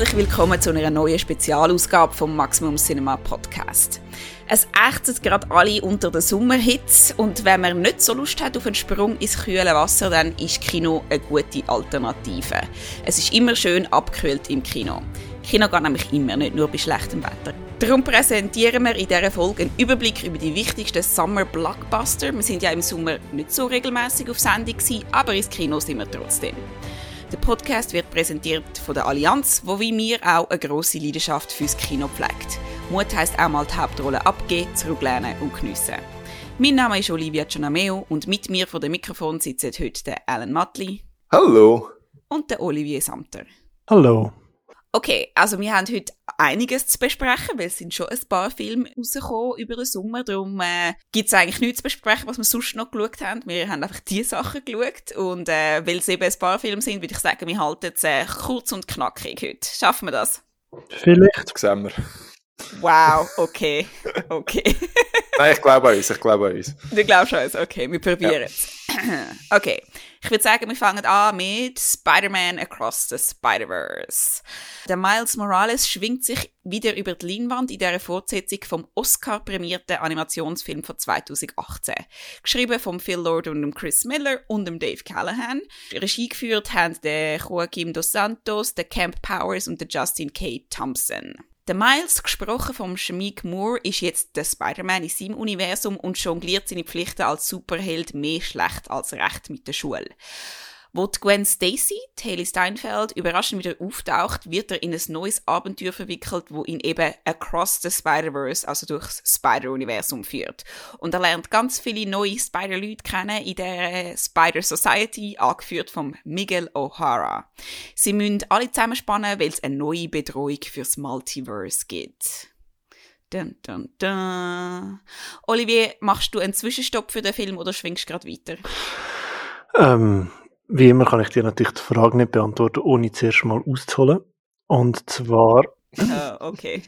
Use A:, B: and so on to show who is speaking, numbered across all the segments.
A: Herzlich willkommen zu einer neuen Spezialausgabe vom Maximum Cinema Podcast. Es ächzen gerade alle unter der Sommerhitze und wenn man nicht so Lust hat auf einen Sprung ins kühle Wasser, dann ist Kino eine gute Alternative. Es ist immer schön abgekühlt im Kino. Kino geht nämlich immer, nicht nur bei schlechtem Wetter. Darum präsentieren wir in dieser Folge einen Überblick über die wichtigsten Summer Blockbuster. Wir sind ja im Sommer nicht so regelmäßig auf Sendung aber ins Kino sind wir trotzdem. Der Podcast wird präsentiert von der Allianz, wo wie mir auch eine grosse Leidenschaft fürs Kino pflegt. Mut heisst auch mal die Hauptrolle abgeben, zurücklehnen und geniessen. Mein Name ist Olivia Gianameo und mit mir vor dem Mikrofon sitzen heute der Alan Matli.
B: Hallo.
A: Und der Olivier Samter.
C: Hallo.
A: Okay, also wir haben heute einiges zu besprechen, weil es sind schon ein paar Filme rausgekommen über den Sommer. Darum äh, gibt es eigentlich nichts zu besprechen, was wir sonst noch geschaut haben. Wir haben einfach die Sachen geschaut. Und äh, weil es eben ein paar Filme sind, würde ich sagen, wir halten es äh, kurz und knackig heute. Schaffen wir das?
C: Vielleicht.
B: Sehen wir.
A: Wow, okay. Okay.
B: Nein, ich glaube an uns, ich glaube an uns.
A: Du glaubst an uns, okay, wir probieren es. okay, ich würde sagen, wir fangen an mit Spider-Man Across the Spider-Verse. Der Miles Morales schwingt sich wieder über die Leinwand in der Fortsetzung vom Oscar-prämierten Animationsfilm von 2018. Geschrieben von Phil Lord und Chris Miller und Dave Callahan. Regie geführt haben der Joaquim dos Santos, der Camp Powers und der Justin K. Thompson. Der Miles, gesprochen vom Shamik Moore, ist jetzt der Spider-Man in seinem Universum und jongliert seine Pflichten als Superheld mehr schlecht als recht mit der Schule. Wo Gwen Stacy, Haley Steinfeld, überraschend wieder auftaucht, wird er in ein neues Abenteuer verwickelt, wo ihn eben across the Spider-Verse, also durchs Spider-Universum führt. Und er lernt ganz viele neue Spider-Leute kennen in der Spider Society, angeführt vom Miguel O'Hara. Sie müssen alle zusammenspannen, weil es eine neue Bedrohung fürs Multiverse gibt. Dun, dun, dun. Olivier, machst du einen Zwischenstopp für den Film oder schwingst du gerade weiter?
C: Ähm, wie immer kann ich dir natürlich die Frage nicht beantworten, ohne zuerst mal auszuholen. Und zwar.
A: Oh, okay.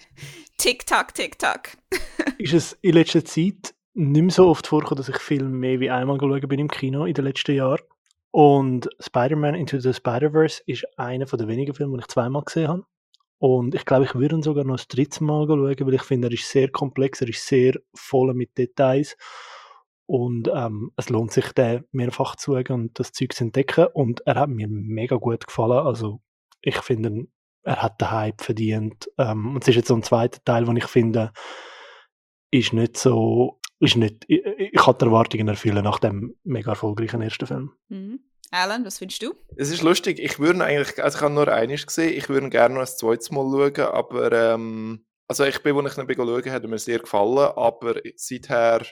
A: Tick-Tack, Tick-Tack.
C: ist es in letzter Zeit nicht mehr so oft vorgekommen, dass ich Filme mehr wie einmal geschaut bin im Kino in den letzten Jahren. Und Spider-Man Into the Spider-Verse ist einer der wenigen Filme, die ich zweimal gesehen habe. Und ich glaube, ich würde ihn sogar noch das dritte Mal schauen, weil ich finde, er ist sehr komplex, er ist sehr voll mit Details. Und ähm, es lohnt sich, den mehrfach zu schauen und das Zeug zu entdecken. Und er hat mir mega gut gefallen. Also ich finde, er hat den Hype verdient. Ähm, und es ist jetzt so ein zweiter Teil, den ich finde, ist nicht so, ist nicht, ich, ich kann die Erwartungen erfüllen nach dem mega erfolgreichen ersten Film.
A: Mhm. Alan, was findest du?
B: Es ist lustig, ich würde eigentlich, also ich habe nur eines gesehen, ich würde gerne noch ein zweites Mal schauen, aber ähm, also ich bin, wo ich ihn schauen hat mir sehr gefallen, aber seither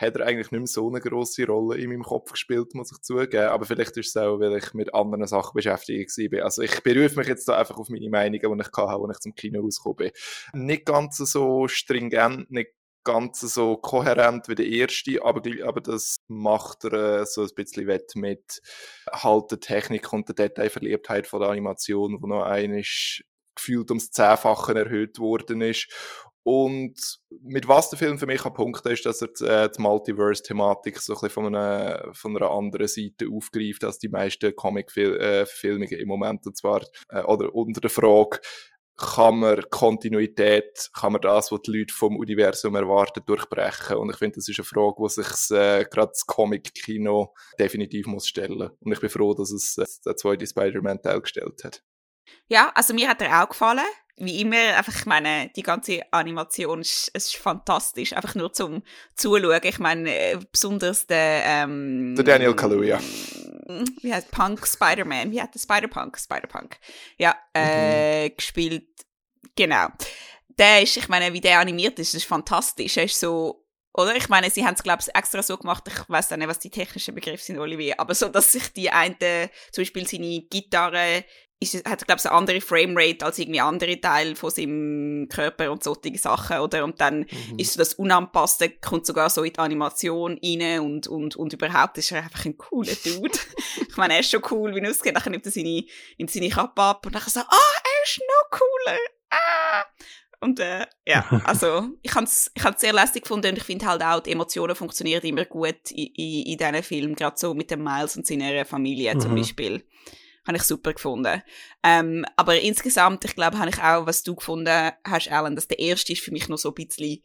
B: hat er eigentlich nicht mehr so eine grosse Rolle in meinem Kopf gespielt, muss ich zugeben. Aber vielleicht ist es auch, weil ich mit anderen Sachen beschäftigt war. Also ich berufe mich jetzt da einfach auf meine Meinungen, die ich hatte, als ich zum Kino rausgekommen bin. Nicht ganz so stringent, nicht ganz so kohärent wie der erste, aber, aber das macht er äh, so ein bisschen wett mit halt der Technik und der Detailverliebtheit von der Animation, wo noch einisch gefühlt ums Zehnfache erhöht worden ist und mit was der Film für mich an punkten ist, dass er die, äh, die Multiverse-Thematik so ein bisschen von einer, von einer anderen Seite aufgreift als die meisten Comic-Verfilmungen im Moment. Und zwar, äh, oder unter der Frage, kann man Kontinuität, kann man das, was die Leute vom Universum erwarten, durchbrechen? Und ich finde, das ist eine Frage, die sich äh, gerade das Comic-Kino definitiv muss stellen. Und ich bin froh, dass es äh, der zweite Spider-Man-Teil gestellt hat.
A: Ja, also mir hat er auch gefallen wie immer, einfach, ich meine, die ganze Animation ist, ist fantastisch, einfach nur zum Zuschauen. Ich meine, äh, besonders der, ähm,
B: Der Daniel Kaluuya.
A: Wie heißt Punk Spider-Man? Wie hat der Spider-Punk? Spider-Punk. Ja, äh, mhm. gespielt. Genau. Der ist, ich meine, wie der animiert ist, ist fantastisch. Er ist so, oder? Ich meine, sie haben es, glaube ich, extra so gemacht, ich weiß nicht, was die technischen Begriffe sind, Olivier, aber so, dass sich die eine, zum Beispiel seine Gitarre ist, hat er, glaube ich, eine andere Framerate als irgendwie andere Teile von seinem Körper und solche Sachen, oder? Und dann mhm. ist so das Unanpasste, kommt sogar so in die Animation rein und, und, und überhaupt ist er einfach ein cooler Dude. ich meine, er ist schon cool, wie er aussieht, dann nimmt er seine, nimmt seine Kappe ab und dann so, ah, er ist noch cooler, ah! Und äh, ja, also ich habe es ich sehr lästig gefunden und ich finde halt auch, die Emotionen funktionieren immer gut in, in, in diesen Filmen, gerade so mit dem Miles und seiner Familie mhm. zum Beispiel habe ich super gefunden. Ähm, aber insgesamt, ich glaube, habe ich auch, was du gefunden hast, Alan, dass der erste ist für mich noch so ein bisschen,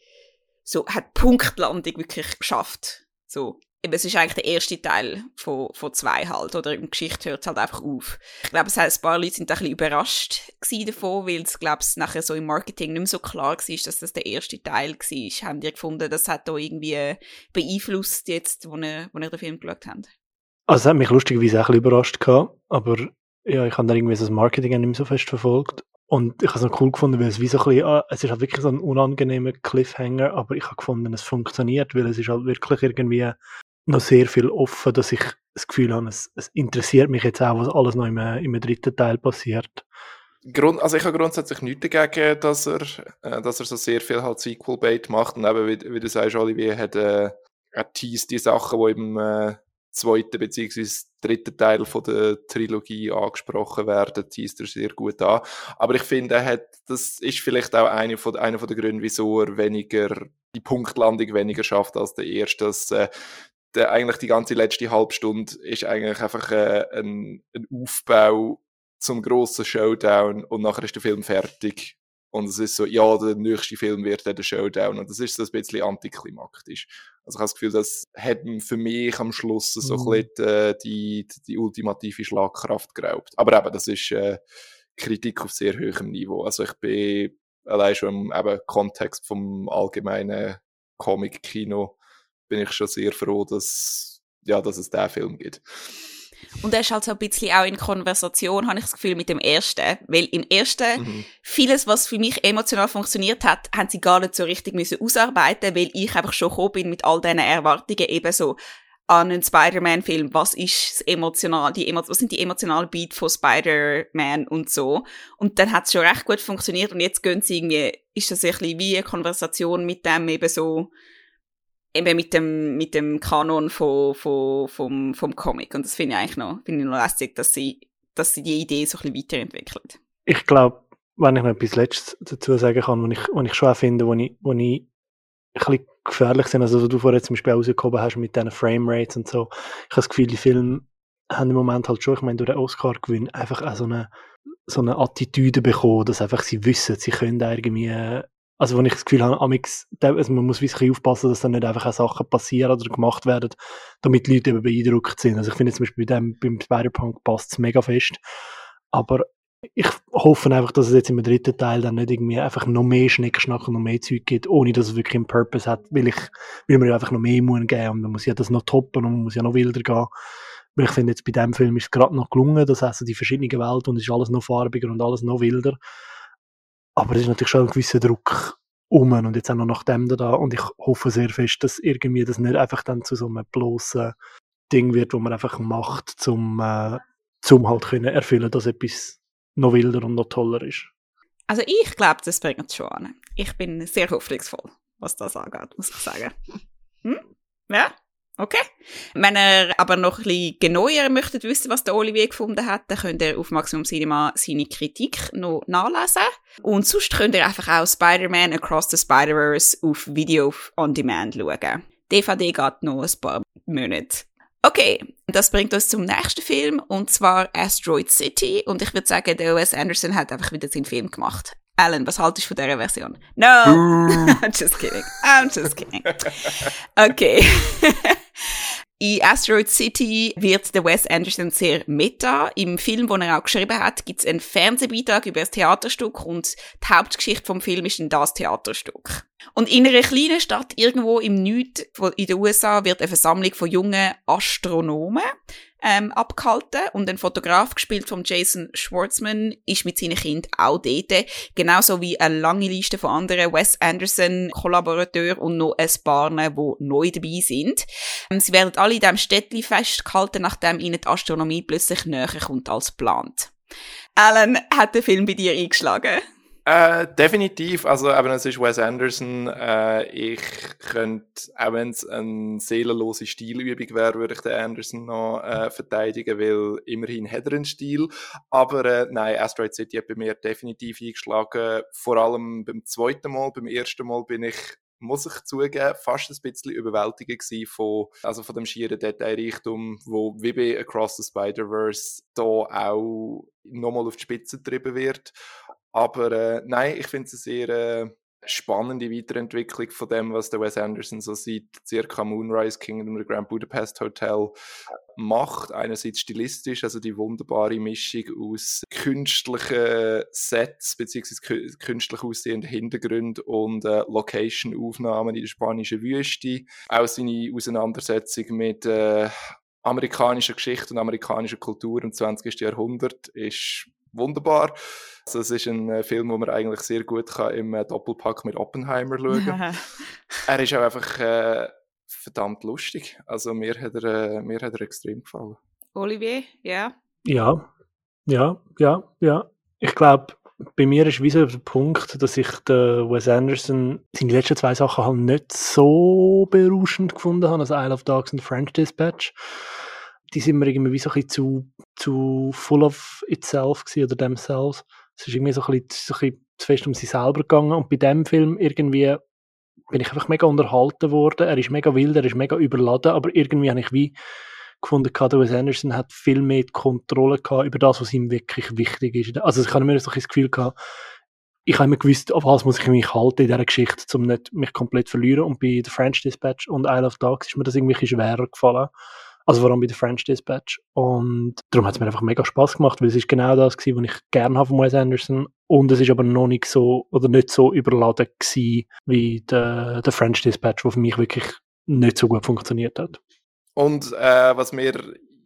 A: so, hat Punktlandung wirklich geschafft. So. Eben, es ist eigentlich der erste Teil von, von zwei halt, oder der Geschichte hört es halt einfach auf. Ich glaube, es ein paar Leute sind ein bisschen überrascht davon, weil es, glaube ich, nachher so im Marketing nicht mehr so klar war, dass das der erste Teil war. Haben die gefunden, das hat da irgendwie beeinflusst jetzt, wo ihr, wo ihr den Film geschaut habt?
C: Also es hat mich lustigerweise auch ein bisschen überrascht gehabt, aber ja, ich habe dann irgendwie das Marketing nicht mehr so fest verfolgt. Und ich habe es noch cool gefunden, weil es wie so ein bisschen, ah, es ist halt wirklich so ein unangenehmer Cliffhanger, aber ich habe gefunden, es funktioniert, weil es ist halt wirklich irgendwie noch sehr viel offen, dass ich das Gefühl habe, es, es interessiert mich jetzt auch, was alles noch im, im dritten Teil passiert.
B: Grund, also ich habe grundsätzlich nichts dagegen, dass er, äh, dass er so sehr viel halt Sequel-Bait macht und eben, wie, wie du sagst, Olivier hat, äh, er teast die Sachen, die im äh, zweiten bzw. dritten Teil von der Trilogie angesprochen werden, teast er sehr gut an. Aber ich finde, er hat, das ist vielleicht auch einer von, einer von der Gründe, wieso er weniger, die Punktlandung weniger schafft als der erste, dass, äh, der, eigentlich die ganze letzte Halbstunde ist eigentlich einfach äh, ein, ein Aufbau zum grossen Showdown und nachher ist der Film fertig. Und es ist so, ja, der nächste Film wird dann der Showdown. Und das ist so ein bisschen antiklimaktisch. Also ich habe das Gefühl, das hat für mich am Schluss so mhm. ein bisschen äh, die, die, die, ultimative Schlagkraft geraubt. Aber eben, das ist äh, Kritik auf sehr hohem Niveau. Also ich bin allein schon im eben, Kontext vom allgemeinen Comic-Kino bin ich schon sehr froh, dass, ja, dass es diesen Film gibt.
A: Und er ist halt so ein bisschen auch in Konversation, habe ich das Gefühl, mit dem ersten. Weil im ersten, mhm. vieles, was für mich emotional funktioniert hat, haben sie gar nicht so richtig müssen ausarbeiten, weil ich einfach schon gekommen bin mit all diesen Erwartungen eben so an einen Spider-Man-Film. Was ist das emotional, die was sind die emotionalen Beats von Spider-Man und so. Und dann hat es schon recht gut funktioniert und jetzt gehen sie irgendwie, ist das ein bisschen wie eine Konversation mit dem eben so, eben mit dem, mit dem Kanon von, von, vom, vom Comic. Und das finde ich eigentlich noch, finde ich noch lässig, dass sie, dass sie die Idee so ein bisschen weiterentwickeln.
C: Ich glaube, wenn ich noch etwas Letztes dazu sagen kann, was ich, was ich schon auch finde, wo ich, wo ich ein bisschen gefährlich sind, also du vorher zum Beispiel rausgekommen hast mit diesen Framerates und so, ich habe das Gefühl, die Filme haben im Moment halt schon, ich meine, durch den Oscar-Gewinn einfach auch so eine, so eine Attitüde bekommen, dass einfach sie wissen, sie können irgendwie also, wenn ich das Gefühl habe, amix, also man muss wirklich aufpassen, dass dann nicht einfach auch Sachen passieren oder gemacht werden, damit die Leute eben beeindruckt sind. Also, ich finde zum Beispiel bei dem, beim Spider-Punk passt es mega fest. Aber ich hoffe einfach, dass es jetzt im dritten Teil dann nicht irgendwie einfach noch mehr Schneckschnack und noch mehr Zeug gibt, ohne dass es wirklich einen Purpose hat, weil ich, weil man ja einfach noch mehr muss geben und dann muss ja das noch toppen und man muss ja noch wilder gehen. Weil ich finde jetzt bei dem Film ist es gerade noch gelungen, dass also die verschiedenen Welten und es ist alles noch farbiger und alles noch wilder. Aber es ist natürlich schon ein gewisser Druck um und jetzt auch noch nach dem da und ich hoffe sehr fest, dass irgendwie das nicht einfach dann zu so einem bloßen Ding wird, wo man einfach macht, zum, äh, zum halt können erfüllen, dass etwas noch wilder und noch toller ist.
A: Also ich glaube, das bringt es schon an. Ich bin sehr hoffnungsvoll, was das angeht, muss ich sagen. Hm? Ja? Okay. Wenn ihr aber noch ein bisschen genauer möchtet wissen, was der Olivier gefunden hat, dann könnt ihr auf Maximum Cinema seine Kritik noch nachlesen. Und sonst könnt ihr einfach auch Spider-Man Across the Spider-Verse auf Video on Demand schauen. DVD geht noch ein paar Monate. Okay, das bringt uns zum nächsten Film, und zwar Asteroid City. Und ich würde sagen, der Wes Anderson hat einfach wieder seinen Film gemacht. Alan, was haltest du von dieser Version? No! I'm just kidding. I'm just kidding. Okay. In Asteroid City wird der Wes Anderson sehr meta. Im Film, den er auch geschrieben hat, gibt es einen Fernsehbeitrag über das Theaterstück und die Hauptgeschichte vom Film ist dann das Theaterstück. Und in einer kleinen Stadt irgendwo im Nord in den USA wird eine Versammlung von jungen Astronomen ähm, abgehalten und ein Fotograf, gespielt von Jason Schwartzman, ist mit seinen Kind auch dort. Genauso wie eine lange Liste von anderen Wes Anderson Kollaborateuren und noch ein paar, die neu dabei sind. Ähm, sie werden alle in diesem Städtchen festgehalten, nachdem ihnen die Astronomie plötzlich näher kommt als geplant. Alan, hat der Film bei dir eingeschlagen?
B: Äh, definitiv. Also, eben, es ist Wes Anderson. Äh, ich könnte, auch wenn es eine seelenlose Stilübung wäre, würde ich den Anderson noch äh, verteidigen, weil immerhin hat er einen Stil. Aber äh, nein, Asteroid City hat bei mir definitiv eingeschlagen. Vor allem beim zweiten Mal. Beim ersten Mal bin ich muss ich zugeben, fast ein bisschen überwältigend von, also von dem schieren Detailreichtum, wo wie bei Across the Spider-Verse da auch nochmal auf die Spitze getrieben wird. Aber äh, nein, ich finde es sehr äh, spannende Weiterentwicklung von dem, was der Wes Anderson so seit circa Moonrise Kingdom oder Grand Budapest Hotel macht. Einerseits stilistisch, also die wunderbare Mischung aus künstlichen Sets beziehungsweise künstlich aussehenden Hintergründen und äh, Location-Aufnahmen in der spanischen Wüste. Auch seine Auseinandersetzung mit äh, amerikanischer Geschichte und amerikanischer Kultur im 20. Jahrhundert ist wunderbar. Also es ist ein äh, Film, den man eigentlich sehr gut kann im äh, Doppelpack mit Oppenheimer schauen kann. er ist auch einfach äh, verdammt lustig. Also mir hat er, äh, mir hat er extrem gefallen.
A: Olivier, ja?
C: Ja, ja, ja, ja. Ich glaube, bei mir ist wie so der Punkt, dass ich den Wes Anderson seine letzten zwei Sachen halt nicht so berauschend gefunden habe, also Isle of Dogs und French Dispatch die sind mir irgendwie so ein bisschen zu, zu full of itself oder themselves. Es ist irgendwie so ein, bisschen, so ein bisschen zu fest um sie selber gegangen und bei dem Film irgendwie bin ich einfach mega unterhalten worden. Er ist mega wild, er ist mega überladen, aber irgendwie habe ich wie gefunden, Wes Anderson hat viel mehr Kontrolle gehabt über das, was ihm wirklich wichtig ist. Also ich habe mir so ein das Gefühl gehabt, ich habe immer gewusst, auf was muss ich mich halten in dieser Geschichte, um nicht mich komplett zu verlieren. Und bei The French Dispatch und Isle of Dogs ist mir das irgendwie schwerer gefallen. Also vor allem bei der French Dispatch. Und darum hat es mir einfach mega Spaß gemacht, weil es ist genau das gewesen, was ich gerne habe von Wes Anderson. Und es ist aber noch nicht so, oder nicht so überladen gewesen, wie der, der French Dispatch, wo für mich wirklich nicht so gut funktioniert hat.
B: Und äh, was mir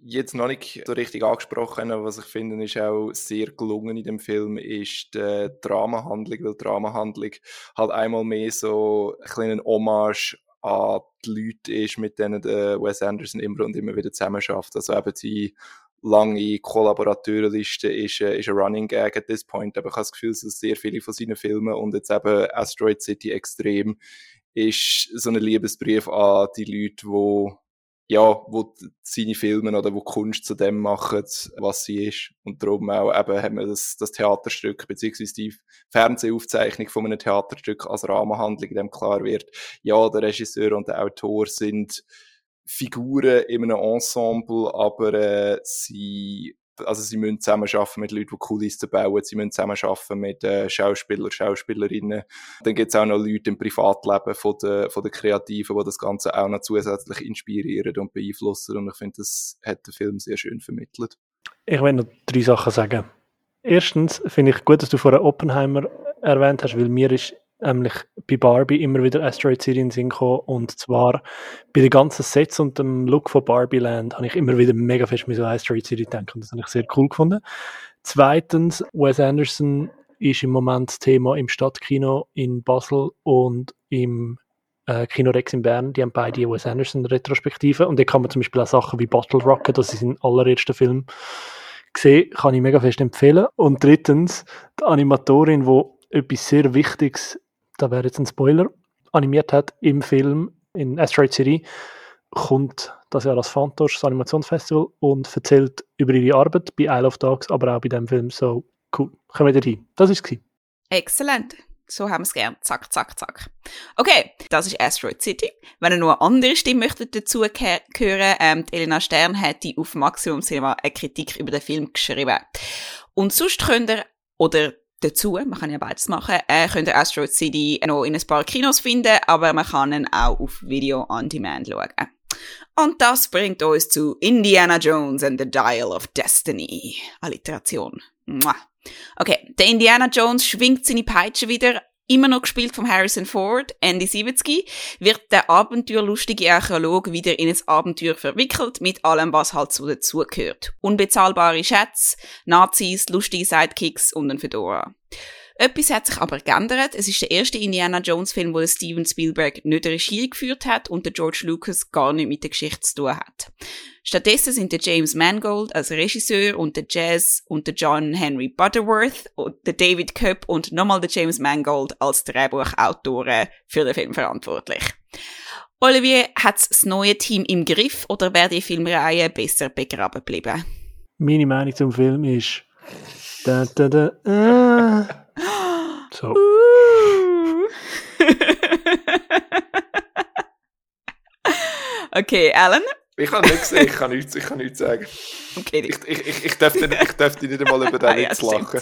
B: jetzt noch nicht so richtig angesprochen haben, was ich finde, ist auch sehr gelungen in dem Film, ist die Dramahandlung, weil die Dramahandlung halt einmal mehr so ein kleinen Hommage an die Leute ist, mit denen der Wes Anderson immer und immer wieder zusammen schafft. Also eben die lange Kollaborateurenliste ist, äh, ist ein Running Gag at this point, aber ich habe das Gefühl, dass sehr viele von seinen Filmen und jetzt eben Asteroid City extrem ist so ein Liebesbrief an die Leute, die ja, wo seine Filme oder wo Kunst zu dem machen, was sie ist. Und darum auch eben haben wir das, das Theaterstück, beziehungsweise die Fernsehaufzeichnung von einem Theaterstück als Rahmenhandlung, in dem klar wird, ja, der Regisseur und der Autor sind Figuren in einem Ensemble, aber äh, sie also sie müssen zusammenarbeiten mit Leuten, die Kulissen bauen, sie müssen zusammenarbeiten mit äh, Schauspielern, Schauspielerinnen. Dann gibt es auch noch Leute im Privatleben von den, von den Kreativen, die das Ganze auch noch zusätzlich inspirieren und beeinflussen. Und ich finde, das hat der Film sehr schön vermittelt.
C: Ich will noch drei Sachen sagen. Erstens finde ich gut, dass du vorher Oppenheimer erwähnt hast, weil mir ist nämlich bei Barbie immer wieder Asteroid City in Sinn gekommen. Und zwar bei den ganzen Sets und dem Look von Barbie Land habe ich immer wieder mega fest mit so Asteroid City gedacht und das habe ich sehr cool gefunden. Zweitens, Wes Anderson ist im Moment das Thema im Stadtkino in Basel und im äh, Kino Rex in Bern. Die haben beide Wes Anderson Retrospektive und da kann man zum Beispiel auch Sachen wie Bottle Rocket, das ist sein allererster Film, gesehen, kann ich mega fest empfehlen. Und drittens, die Animatorin, die etwas sehr Wichtiges da wäre jetzt ein Spoiler, animiert hat im Film in Asteroid City, kommt das Jahr als Fantosch, das Animationsfestival, und erzählt über ihre Arbeit bei Isle of Dogs, aber auch bei dem Film. So, cool. Kommen wir rein. Das war es.
A: Exzellent. So haben wir es gern. Zack, zack, zack. Okay, das ist Asteroid City. Wenn ihr noch eine andere Stimme möchtet dazu hören, ähm, Elena Stern hat die auf Maximum Cinema eine Kritik über den Film geschrieben. Und sonst könnt ihr, oder dazu, man kann ja beides machen, äh, könnt ihr Asteroid City noch in ein paar Kinos finden, aber man kann ihn auch auf Video on Demand schauen. Und das bringt uns zu Indiana Jones and the Dial of Destiny. Alliteration. Okay, der Indiana Jones schwingt seine Peitsche wieder immer noch gespielt von Harrison Ford, Ende 70, wird der abenteuerlustige Archäolog wieder in ein Abenteuer verwickelt, mit allem, was halt so dazugehört. Unbezahlbare Schätze, Nazis, lustige Sidekicks und ein Fedora. Etwas hat sich aber geändert. Es ist der erste Indiana Jones Film, wo Steven Spielberg nicht Regie geführt hat und der George Lucas gar nicht mit der Geschichte zu tun hat. Stattdessen sind der James Mangold als Regisseur und der Jazz und der John Henry Butterworth und der David Köpp und nochmal der James Mangold als Drehbuchautoren für den Film verantwortlich. Olivier, hat das neue Team im Griff oder wäre die Filmreihe besser begraben geblieben?
C: Meine Meinung zum Film ist da, da, da, äh. So.
A: Okay, Alan?
B: Ich habe nichts gesehen, ich kann nichts, ich kann nichts sagen.
A: Okay,
B: Ich, ich, ich, ich, darf, nicht, ich nicht einmal über den
A: ja,
B: Witz lachen.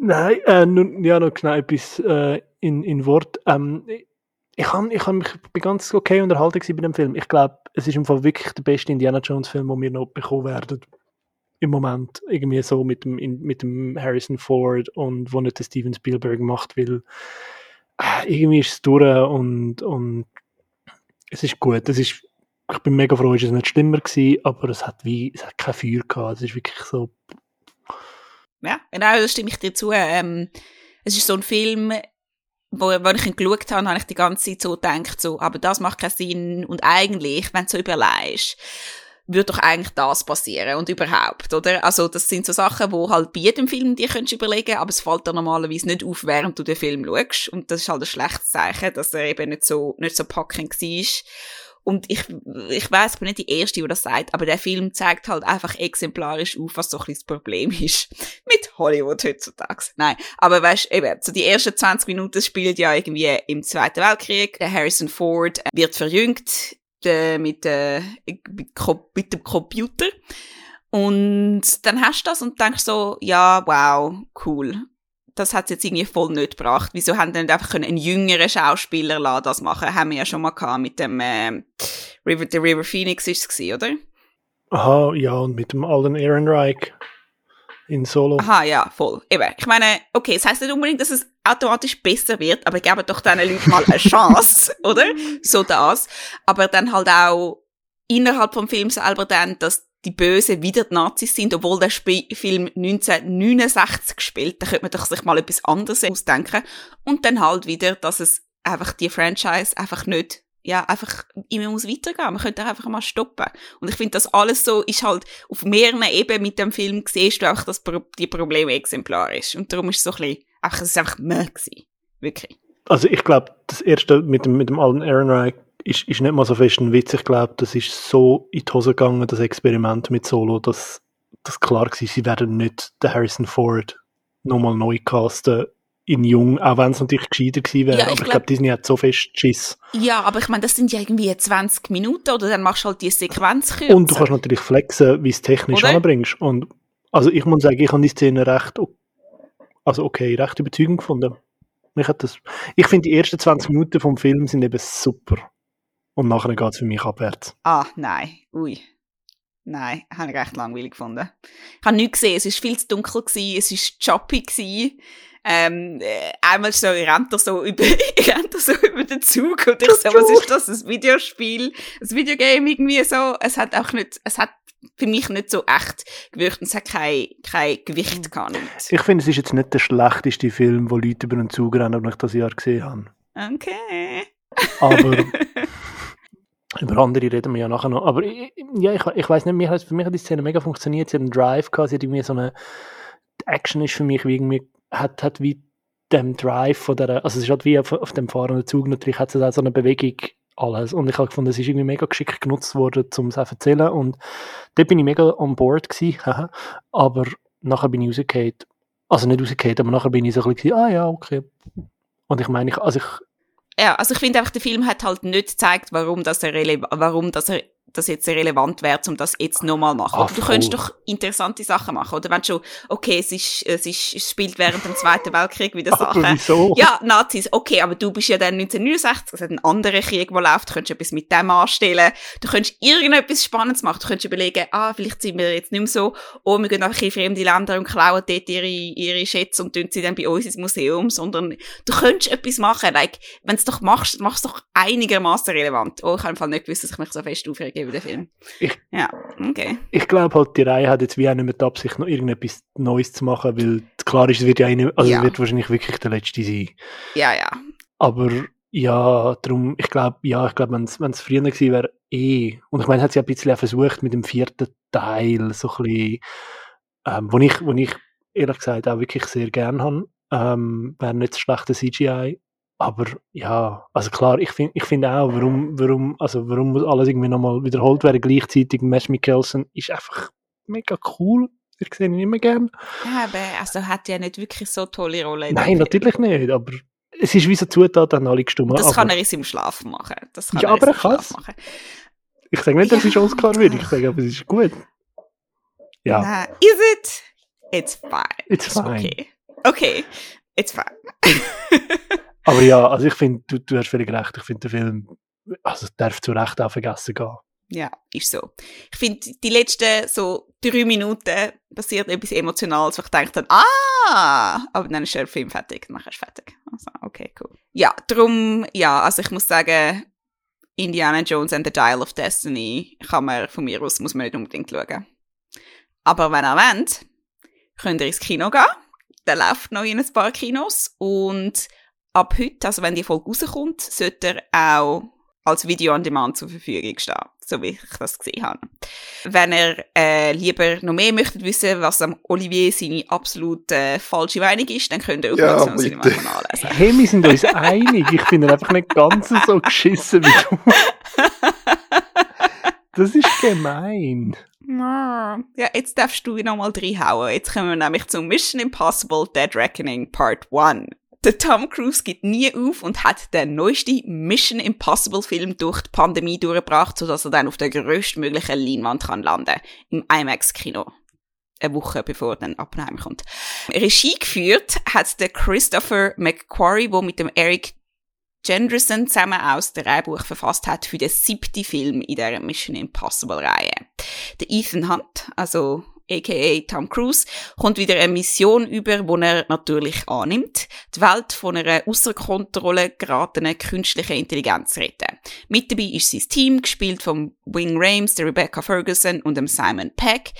C: Nein, äh, nun, ja, noch schnell etwas äh, in, in Wort. Ähm, ich, han, ich, han mich, bin ganz okay unterhalten bei dem Film. Ich glaube, es ist im Fall wirklich der beste Indiana Jones-Film, den wir noch bekommen werden. Im Moment. Irgendwie so mit dem, in, mit dem Harrison Ford und wo nicht der Steven Spielberg macht, weil äh, irgendwie ist es durch und, und es ist gut. Es ist, ich bin mega froh, es ist nicht schlimmer gewesen, aber es hat wie, es hat kein Feuer gehabt. Es ist wirklich so,
A: Ja, genau, da stimme ich dir zu. Ähm, es ist so ein Film, wo, wo ich ihn geschaut habe, habe ich die ganze Zeit so gedacht, so, aber das macht keinen Sinn. Und eigentlich, wenn du so überlegst, würde doch eigentlich das passieren und überhaupt, oder? Also das sind so Sachen, wo halt bei jedem Film dir könntest überlegen, aber es fällt dir normalerweise nicht auf, während du den Film schaust. Und das ist halt ein schlechtes Zeichen, dass er eben nicht so, nicht so packend war. Und ich, ich weiß, ich bin nicht die Erste, die das sagt, aber der Film zeigt halt einfach exemplarisch auf, was so ein das Problem ist mit Hollywood heutzutage. Nein, aber weißt eben, so die ersten 20 Minuten spielt ja irgendwie im Zweiten Weltkrieg. Der Harrison Ford wird verjüngt äh, mit, äh, mit dem Computer. Und dann hast du das und denkst so, ja, wow, cool. Das hat jetzt irgendwie voll nicht gebracht. Wieso haben die nicht einfach einen jüngeren Schauspieler lassen, das machen? Haben wir ja schon mal gehabt mit dem äh, River, der River Phoenix ist es gewesen, oder?
C: aha, ja, und mit dem Alden Ehrenreich in Solo.
A: Aha, ja, voll. Eben. Ich meine, okay, es heißt nicht unbedingt, dass es automatisch besser wird, aber geben doch diesen Leuten mal eine Chance, oder? So das. Aber dann halt auch innerhalb vom Film selber dann, dass die Bösen wieder die Nazis sind, obwohl der Sp Film 1969 spielt, da könnte man doch sich mal etwas anderes ausdenken. Und dann halt wieder, dass es einfach die Franchise einfach nicht ja, einfach immer muss weitergehen. Man könnte einfach mal stoppen. Und ich finde, das alles so ist halt auf mehreren Ebenen mit dem Film siehst du auch, dass die Probleme exemplarisch. Und darum ist es so ein bisschen, einfach, es ist einfach mehr gewesen. Wirklich.
C: Also ich glaube, das erste mit dem, mit dem Alden Ehrenreich ist, ist nicht mal so fest ein Witz. Ich glaube, das ist so in die Hose gegangen, das Experiment mit Solo, dass das klar war, sie werden nicht den Harrison Ford nochmal neu casten in Jung, auch wenn es natürlich gescheiter gewesen wäre.
A: Ja, ich
C: aber ich
A: glaub-
C: glaube, Disney hat so fest Schiss.
A: Ja, aber ich meine, das sind ja irgendwie 20 Minuten oder dann machst du halt die Sequenz kürzer.
C: Und du kannst natürlich flexen, wie es technisch
A: Oder?
C: anbringst. Und also ich muss sagen, ich habe die Szene recht, also okay, recht überzeugend gefunden. Hat das, ich finde, die ersten 20 Minuten vom Film sind eben super. Und nachher geht es für mich abwärts.
A: Ah, nein. Ui. Nein, habe ich recht langweilig gefunden. Ich habe nichts gesehen, es war viel zu dunkel, gewesen, es war choppy. Gewesen. Ähm, äh, einmal so, rennt er so über, rennt er so über den Zug und ich so, was ist das, ein Videospiel, ein Videogame irgendwie so. Es hat auch nicht, es hat für mich nicht so echt gewirkt und es hat kein, kein Gewicht gehabt. nicht.
C: Ich finde, es ist jetzt nicht der schlechteste Film, wo Leute über einen Zug rennen, den ich das Jahr gesehen habe.
A: Okay.
C: Aber über andere reden wir ja nachher noch. Aber ich, ja, ich, ich weiß nicht, mir hat, für mich hat die Szene mega funktioniert. Sie hat einen Drive gehabt, sie hat irgendwie so eine die Action ist für mich wie irgendwie, hat, hat wie dem Drive von der, also es ist halt wie auf, auf dem fahrenden Zug natürlich, hat es auch so eine Bewegung, alles. Und ich habe gefunden, es ist irgendwie mega geschickt genutzt worden, um es auch zu erzählen. Und dort bin ich mega on board gewesen, aber nachher bin ich rausgefallen. Also nicht rausgefallen, aber nachher bin ich so ein bisschen, ah ja, okay. Und ich meine, ich, also ich,
A: Ja, also ich finde einfach, der Film hat halt nicht gezeigt, warum das, er warum das, er das jetzt relevant wäre, um das jetzt nochmal machen.
C: Ah,
A: Oder du könntest doch interessante Sachen machen. Oder wenn du schon, okay, es, ist, es, ist, es spielt während dem Zweiten Weltkrieg wieder
C: aber
A: Sachen.
C: wieso?
A: Ja, Nazis, okay, aber du bist ja dann 1969, es hat einen anderen Krieg, der läuft, du könntest etwas mit dem anstellen, du könntest irgendetwas Spannendes machen, du könntest überlegen, ah, vielleicht sind wir jetzt nicht mehr so, oh, wir gehen einfach in fremde Länder und klauen dort ihre, ihre Schätze und tun sie dann bei uns ins Museum, sondern du könntest etwas machen, like, wenn du es doch machst, machst du es doch einigermaßen relevant. Oh, ich habe im Fall nicht gewusst, dass ich mich so fest aufrege über den Film.
C: Ich-
A: ja, okay.
C: ich glaube halt, die Reihe hat jetzt wie auch nicht mehr die Absicht, noch irgendetwas Neues zu machen, weil klar ist, es wird ja eine, also
A: Ja.
C: es wird wahrscheinlich wirklich der letzte sein.
A: Ja, ja.
C: Aber ja, darum, ich glaube, ja, ich glaube, wenn es früher gewesen wäre, eh. Und ich meine, hat sie ja ein bisschen auch versucht mit dem vierten Teil, so ein bisschen, ähm, wo ich, wo ich ehrlich gesagt auch wirklich sehr gern habe, ähm, wäre nicht das schlechte CGI. Aber ja, also klar, ich finde ich find auch, warum, warum, also warum muss alles irgendwie nochmal wiederholt werden gleichzeitig. Mesh Mikkelsen ist einfach mega cool. Ich sehe ihn immer gern.
A: Ja, aber also hat ja nicht wirklich so tolle Rolle.
C: Nein, natürlich nicht, aber es ist wie so Zutaten an alle gestummen.
A: Das
C: aber,
A: kann er in seinem Schlaf machen. Das kann
C: Ja,
A: er
C: aber er
A: machen.
C: Ich sage nicht, das ist
A: Ja.
C: Oscar würdig, ich sage, aber es ist gut. Ja,
A: Nein. Is it? It's fine.
C: It's fine.
A: okay. Okay. It's fine.
C: aber ja, also ich finde, du, du hast völlig recht, ich finde der Film, also darf zu Recht auch vergessen gehen.
A: Ja, ist so. Ich finde, die letzten so drei Minuten passiert etwas Emotionales, wo ich denke dann, ah, aber dann ist der Film fertig, dann ist fertig. Also, okay, cool. Ja, drum, ja, also ich muss sagen, Indiana Jones and the Dial of Destiny kann man von mir aus, muss man nicht unbedingt schauen. Aber wenn ihr wollt, könnt ihr ins Kino gehen. Der läuft noch in ein paar Kinos und ab heute, also wenn die Folge rauskommt, sollte er auch als Video on Demand zur Verfügung stehen, so wie ich das gesehen habe. Wenn ihr äh, lieber noch mehr möchtet wissen, was am Olivier seine absolut äh, falsche Meinung ist, dann könnt ihr auf
B: Ja,
A: Nation. Cinema nachlesen.
C: Hey, wir sind uns einig, ich bin einfach nicht ganz so geschissen wie du. Das ist gemein.
A: Ja, jetzt darfst du nochmal reinhauen. Jetzt kommen wir nämlich zum Mission Impossible Dead Reckoning Part 1. Der Tom Cruise gibt nie auf und hat den neuesten Mission Impossible Film durch die Pandemie durchgebracht, sodass er dann auf der größtmöglichen Leinwand kann landen im IMAX-Kino. Eine Woche bevor dann Oppenheim kommt. Regie geführt hat der Christopher McQuarrie, der mit dem Eric Jenderson zusammen aus der Drehbuch verfasst hat für den siebten Film in der Mission Impossible-Reihe. Der Ethan Hunt, also aka Tom Cruise, kommt wieder eine Mission über, die er natürlich annimmt, die Welt von einer außer Kontrolle geratenen künstlichen Intelligenz retten. Mit dabei ist sein Team, gespielt von Wing Rames, der Rebecca Ferguson und dem Simon Peck.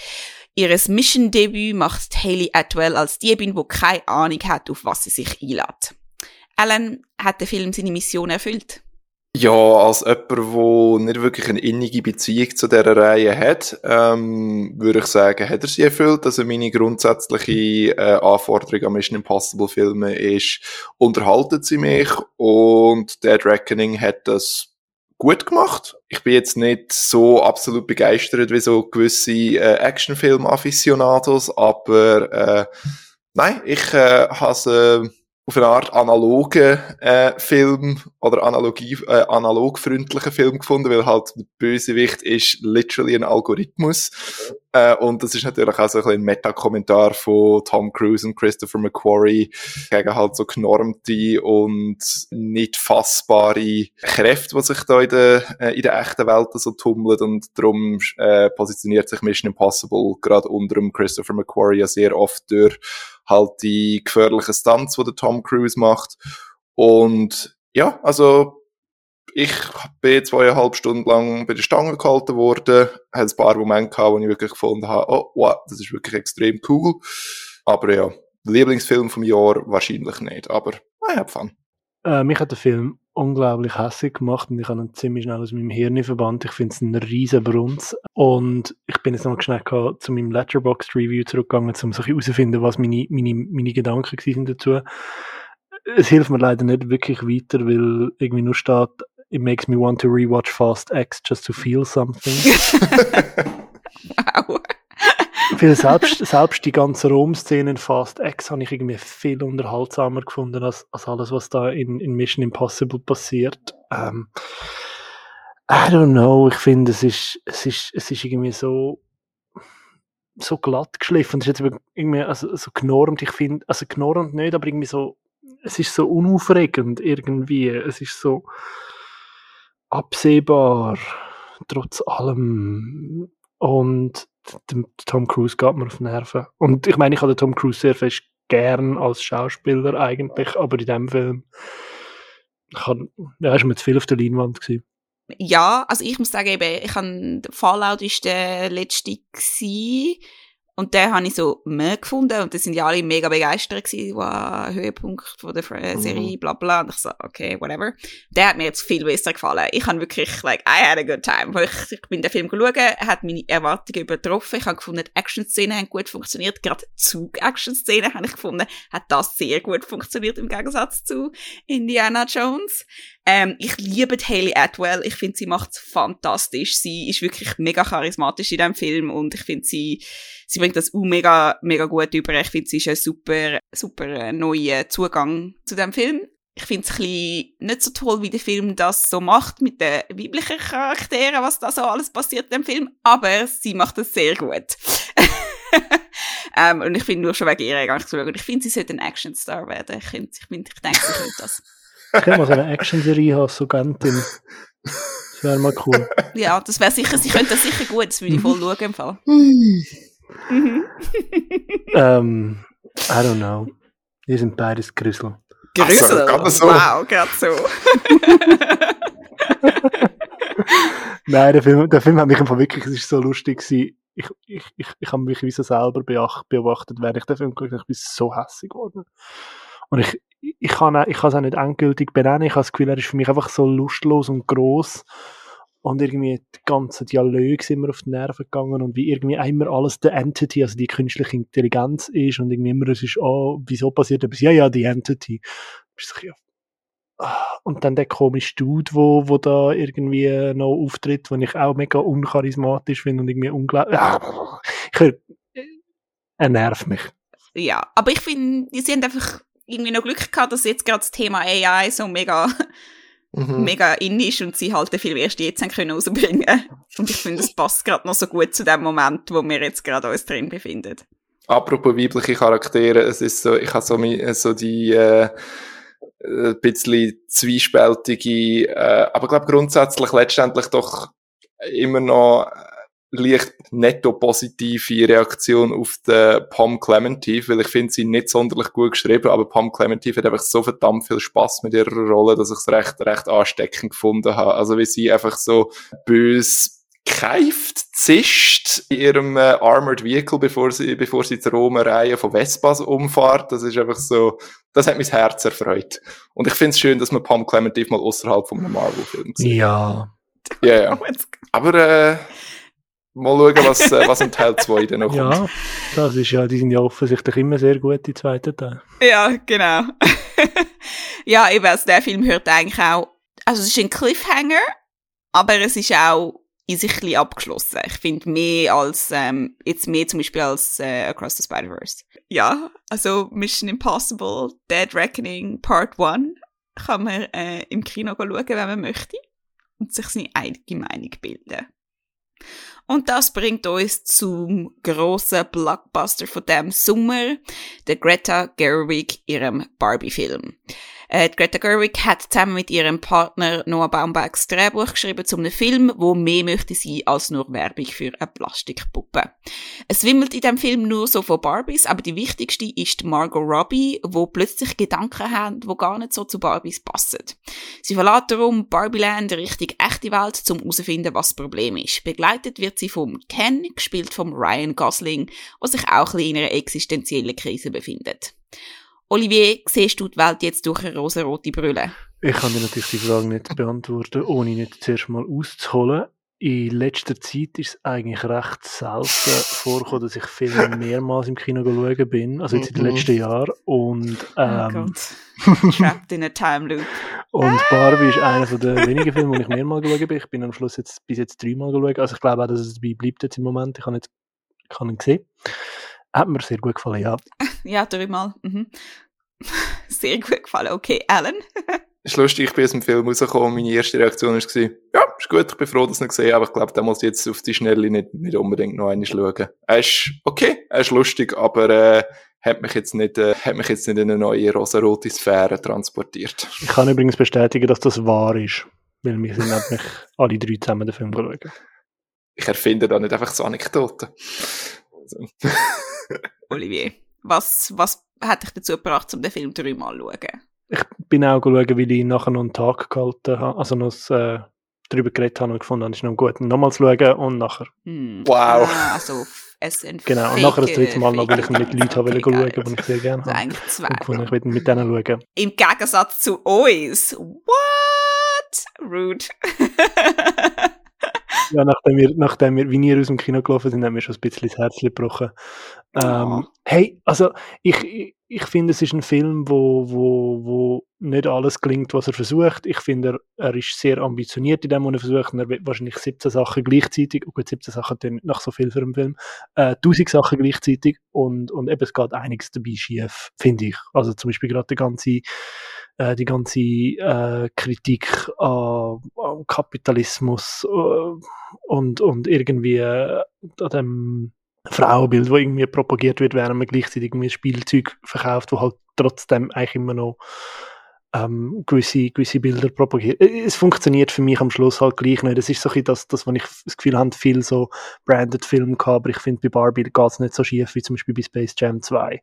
A: Ihres Mission-Debüt macht Haley Atwell als Diebin, die keine Ahnung hat, auf was sie sich einlädt. Alan hat der Film seine Mission erfüllt.
B: Ja, als jemand, der nicht wirklich eine innige Beziehung zu dieser Reihe hat, ähm, würde ich sagen, hat er sie erfüllt. Also meine grundsätzliche äh, Anforderung an Mission Impossible Filme ist, unterhalten sie mich und Dead Reckoning hat das gut gemacht. Ich bin jetzt nicht so absolut begeistert wie so gewisse äh, Actionfilm-Afficionados, aber äh, nein, ich äh, habe äh, auf eine Art analogen äh, Film oder Analogie, äh, Film gefunden, weil halt der Bösewicht ist literally ein Algorithmus. Äh, und das ist natürlich auch so ein, bisschen ein Meta-Kommentar von Tom Cruise und Christopher McQuarrie gegen halt so genormte und nicht fassbare Kräfte, die sich da in der, äh, in der echten Welt so tummeln und darum äh, positioniert sich Mission Impossible gerade unter dem Christopher McQuarrie ja sehr oft durch halt die gefährlichen Stunts, die der Tom Cruise macht. Und ja, also ich bin zweieinhalb Stunden lang bei der Stange gehalten worden, hatte ein paar Momente gehabt, wo ich wirklich gefunden habe, oh, wow, das ist wirklich extrem cool. Aber ja, Lieblingsfilm vom Jahr wahrscheinlich nicht, aber ich habe Fun.
C: Äh, mich hat der Film unglaublich hässlich gemacht und ich habe ihn ziemlich schnell aus meinem Hirn verbannt. Ich finde es ein riesen Brunz. Und ich bin jetzt noch schnell zu meinem Letterboxd Review zurückgegangen, um herauszufinden, was meine, meine, meine Gedanken waren. Es hilft mir leider nicht wirklich weiter, weil irgendwie nur steht, it makes me want to rewatch Fast X just to feel something.
A: wow.
C: Weil selbst, selbst die ganze Rom-Szene in Fast X habe ich irgendwie viel unterhaltsamer gefunden als, als alles, was da in, in Mission Impossible passiert. Ähm, I don't know, ich finde, es ist, es ist, es ist irgendwie so, so glatt geschliffen. Es ist jetzt irgendwie, also, so genormt, ich finde, also genormt nicht, aber irgendwie so, es ist so unaufregend irgendwie. Es ist so absehbar, trotz allem. Und Tom Cruise geht mir auf die Nerven. Und ich meine, ich den Tom Cruise sehr fest gern als Schauspieler eigentlich, aber in dem Film kann, ja, mir zu viel auf der Leinwand gewesen.
A: Ja, also ich muss sagen, eben, ich habe Fallout ist der letzte gsi und den habe ich so mehr gefunden und da sind ja alle mega begeistert gewesen, wow, Höhepunkt von der Fre-
B: Mhm.
A: Serie, bla bla. Und ich so, okay, whatever. Der hat mir jetzt viel besser gefallen. Ich habe wirklich, like, I had a good time. Ich, ich bin den Film geschaut, er hat meine Erwartungen übertroffen. Ich habe gefunden, Action-Szenen haben gut funktioniert. Gerade Zug-Action-Szenen habe ich gefunden, hat das sehr gut funktioniert im Gegensatz zu Indiana Jones. Ähm, ich liebe die Hayley Atwell. Ich finde, sie macht fantastisch. Sie ist wirklich mega charismatisch in diesem Film und ich finde, sie, sie bringt das auch mega, mega gut über. Ich finde, sie ist ein super, super äh, neuer Zugang zu dem Film. ich finde es nicht so toll, wie der Film das so macht mit den weiblichen Charakteren, was da so alles passiert in dem Film, aber sie macht es sehr gut. ähm, und ich finde nur schon wegen ihr gar nicht so gut. Ich finde, sie sollte ein Actionstar werden. Ich, ich, ich denke, sie könnte das.
C: Ich kann mal so eine Action-Serie haben, so Gantin. Das wäre mal cool.
A: Ja, das wäre sicher, sie könnte das sicher gut, das würde ich voll schauen im Fall.
C: Mhm. ähm, I don't know. Wir sind beides Grüssel.
A: Grüssel? Also, so. Wow, gerade so.
C: Nein, der Film, der Film hat mich einfach wirklich, es ist so lustig gewesen. Ich, ich, ich, ich habe mich wie so selber beobachtet, während ich den Film geguckt habe. Ich bin so hässlich geworden. Und ich, ich kann, ich es auch nicht endgültig benennen. Ich habe das Gefühl, er ist für mich einfach so lustlos und groß und irgendwie die ganzen Dialoge sind mir auf die Nerven gegangen und wie irgendwie immer alles der Entity, also die künstliche Intelligenz ist und irgendwie immer es ist, oh, wieso passiert etwas? Ja, ja, die Entity. Ah, und dann der komische Dude, wo, wo da irgendwie noch auftritt, den ich auch mega uncharismatisch finde und irgendwie unglaublich. Ah, ich höre, er nervt mich.
A: Ja, aber ich finde, sie haben einfach irgendwie noch Glück gehabt, dass jetzt gerade das Thema AI so mega mhm. mega in ist und sie halt den Film erst jetzt haben können rausbringen Und ich finde, es passt gerade noch so gut zu dem Moment, wo wir jetzt gerade uns drin befinden.
B: Apropos weibliche Charaktere, es ist so, ich habe so, so die äh, ein bisschen zwiespältige, äh, aber glaube grundsätzlich letztendlich doch immer noch leicht netto positive Reaktion auf den Pom Clementif, weil ich finde sie nicht sonderlich gut geschrieben, aber Pom Clementif hat einfach so verdammt viel Spaß mit ihrer Rolle, dass ich es recht, recht ansteckend gefunden habe. Also wie sie einfach so bös keift, zischt in ihrem äh, Armored Vehicle, bevor sie, bevor sie zur Roma Reihe von Vespas umfahrt. Das ist einfach so, das hat mein Herz erfreut. Und ich finde es schön, dass man Pom Clementif mal außerhalb von einem Marvel-Film
C: sieht. Ja.
B: Ja, yeah, ja. Aber, äh, Mal schauen, was, äh, was im Teil 2 dann noch kommt.
C: Ja, das ist ja, die sind ja offensichtlich immer sehr gut, die zweiten Teil.
A: Ja, genau. ja, eben, also der Film hört eigentlich auch, also es ist ein Cliffhanger, aber es ist auch in sich ein abgeschlossen. Ich finde mehr als, ähm, jetzt mehr zum Beispiel als äh, Across the Spider-Verse. Ja, also Mission Impossible, Dead Reckoning Part 1 kann man äh, im Kino schauen, wenn man möchte und sich seine eigene Meinung bilden. Und das bringt uns zum grossen Blockbuster von dem Sommer, der Greta Gerwig ihrem Barbie-Film. Äh, Greta Gerwig hat zusammen mit ihrem Partner Noah Baumbach das Drehbuch geschrieben zu einem Film, wo mehr möchte sein als nur Werbung für eine Plastikpuppe. Es wimmelt in dem Film nur so von Barbies, aber die wichtigste ist Margot Robbie, wo plötzlich Gedanken haben, wo gar nicht so zu Barbies passen. Sie verlässt darum Barbieland Richtung echte Welt, um herauszufinden, was das Problem ist. Begleitet wird sie vom Ken, gespielt vom Ryan Gosling, der sich auch ein in einer existenziellen Krise befindet. Olivier, siehst du die Welt jetzt durch eine rosarote Brille?
C: Ich kann dir natürlich die Frage nicht beantworten, ohne nicht zuerst mal auszuholen. In letzter Zeit ist es eigentlich recht selten vorgekommen, dass ich Filme mehrmals im Kino schauen bin, also jetzt in den mhm. letzten Jahren. Und,
A: oh ähm, oh Trapped in a time loop.
C: Und Barbie ist einer der wenigen Filme, die ich mehrmals geschaut bin. Ich bin am Schluss jetzt bis jetzt dreimal geschaut. Also ich glaube auch, dass es dabei bleibt jetzt im Moment. Ich habe, jetzt, ich habe ihn gesehen. Hat mir sehr gut gefallen, ja.
A: Ja, dreimal. Mhm. Sehr gut gefallen. Okay, Alan?
B: ist lustig, ich bin aus dem Film rausgekommen und meine erste Reaktion war, ja, ist gut, ich bin froh, dass ich ihn gesehen aber ich glaube, da muss ich jetzt auf die Schnelle nicht, nicht unbedingt noch einmal schauen. Er ist okay, er ist lustig, aber äh, hat mich jetzt nicht, äh, hat mich jetzt nicht in eine neue rosarote Sphäre transportiert.
C: Ich kann übrigens bestätigen, dass das wahr ist, weil wir sind nämlich alle drei zusammen den Film schauen.
B: Ich erfinde da nicht einfach so Anekdoten. Also.
A: Olivier, was, was hat dich dazu gebracht, um den Film dreimal zu schauen?
C: Ich bin auch schauen, weil ich nachher noch einen Tag gehalten habe, also noch äh, darüber geredet habe und gefunden habe, es ist noch gut, nochmal zu schauen und nachher.
A: Hm. Wow. Ah, also es
C: Genau, und nachher das dritte Mal noch, weil ich mit Leuten habe schauen, die ich sehr gerne
A: also habe. eigentlich zwei. Und
C: gefunden, ich will mit denen schauen.
A: Im Gegensatz zu uns. What? Rude.
C: ja, nachdem wir, nachdem wir, wie wir aus dem Kino gelaufen sind, haben wir schon ein bisschen das Herz gebrochen. Ähm, hey, also ich, ich, ich finde, es ist ein Film, wo, wo, wo nicht alles gelingt, was er versucht. Ich finde, er, er ist sehr ambitioniert in dem, was er versucht. Und er will wahrscheinlich 17 Sachen gleichzeitig, oh gut, 17 Sachen nicht nach so viel für einen Film, äh, 1000 Sachen gleichzeitig und, und eben, es geht einiges dabei schief, finde ich. Also zum Beispiel gerade der ganze äh, die ganze äh, Kritik an, an Kapitalismus äh, und, und irgendwie äh, an dem Frauenbild, das irgendwie propagiert wird, während man gleichzeitig irgendwie Spielzeug verkauft, wo halt trotzdem eigentlich immer noch ähm, gewisse, gewisse Bilder propagiert. Es funktioniert für mich am Schluss halt gleich nicht. Das ist so ein das, das, was ich das Gefühl habe, viel so branded Film gehabt, aber ich finde, bei Barbie geht es nicht so schief wie zum Beispiel bei Space Jam 2.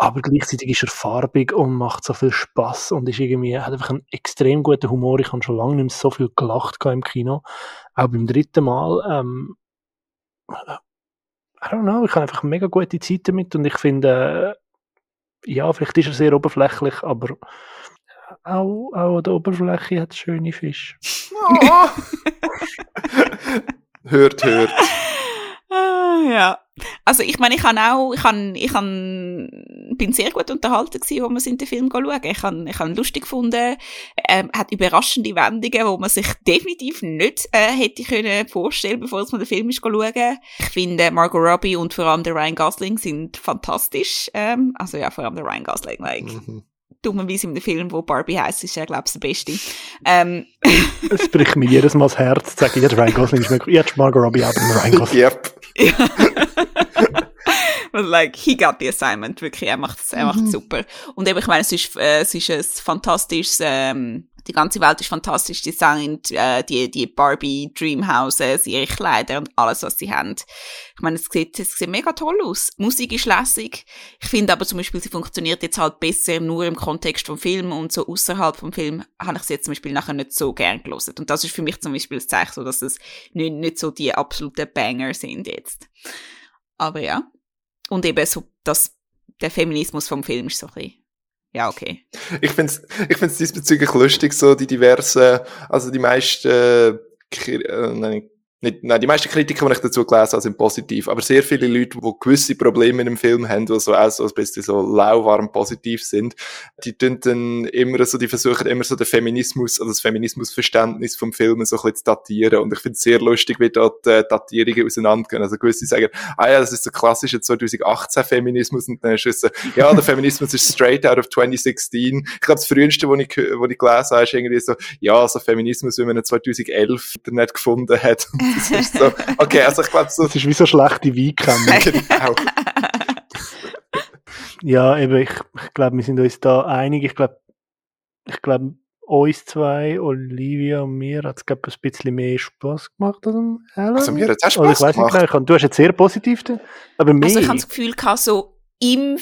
C: Aber gleichzeitig ist er farbig und macht so viel Spaß und ist irgendwie, hat einfach einen extrem guten Humor. Ich habe schon lange nicht mehr so viel gelacht im Kino. Auch beim dritten Mal, ähm, I don't know, ich habe einfach mega gute Zeit damit und ich finde, äh, ja, vielleicht ist er sehr oberflächlich, aber auch, auch an der Oberfläche hat schöne Fische. Oh.
B: hört, hört.
A: Ah, ja. Also ich meine, ich kann auch, ich kann, ich kann, bin sehr gut unterhalten gewesen, wo wir in den Film schauen. Ich habe, ich habe lustig gefunden, ähm, hat überraschende Wendungen, wo man sich definitiv nicht äh, hätte können vorstellen, bevor man den Film ist schauen. Ich finde Margot Robbie und vor allem der Ryan Gosling sind fantastisch. Ähm, also ja, vor allem der Ryan Gosling, like. Mhm dummerweise in dem Film, wo Barbie heißt, ist er, glaube ich, der Beste. Ähm.
C: es bricht mir jedes Mal das Herz, zu sagen, jetzt Ryan Gosling ist mir, jetzt Margot Robbie, aber Ryan Gosling.
B: Yep.
A: like, he got the assignment, wirklich, er macht es er macht's mhm. super. Und eben, ich meine, es ist, äh, es ist ein fantastisches, ähm, die ganze Welt ist fantastisch designt, äh, die, die Barbie Dreamhouses, ihre Kleider und alles, was sie haben. Ich meine, es sieht, es sieht mega toll aus. Musik ist lässig. Ich finde aber zum Beispiel, sie funktioniert jetzt halt besser nur im Kontext vom Film und so außerhalb vom Film habe ich sie jetzt zum Beispiel nachher nicht so gern gelesen. Und das ist für mich zum Beispiel das Zeichen, so, dass es nicht, nicht so die absoluten Banger sind jetzt. Aber ja. Und eben so, dass der Feminismus vom Film ist so ein bisschen ja, okay.
B: Ich finde es ich find's diesbezüglich lustig, so die diversen, also die meisten, äh, äh nein, nicht, nein, die meisten Kritiken, die ich dazu gelesen habe, sind positiv. Aber sehr viele Leute, die gewisse Probleme einem Film haben, die so auch so ein bisschen so lauwarm positiv sind, die tun dann immer so, die versuchen immer so den Feminismus, also das Feminismusverständnis vom Film so ein bisschen zu datieren. Und ich finde es sehr lustig, wie dort äh, Datierungen auseinandergehen. Also gewisse sagen, ah ja, das ist so klassischer 2018 Feminismus. Und dann ist es so, ja, der Feminismus ist straight out of 2016. Ich glaube, das früheste, was ich, was ich gelesen habe, ist irgendwie so, ja, so Feminismus, wie man ihn 2011 Internet gefunden hat. Das ist so, okay, also ich glaube so.
C: Das ist wie so schlechte Weinkenne. genau. ja, eben, ich, ich glaube, wir sind uns da einig. Ich glaube, ich glaube, uns zwei, Olivia und mir, hat es, glaube ein bisschen mehr Spaß gemacht als
B: Alan. Also mir hat es auch Spaß
C: ich gemacht. Nicht, genau, du hast jetzt sehr positiv, aber mehr.
A: Also ich habe das Gefühl gehabt, so im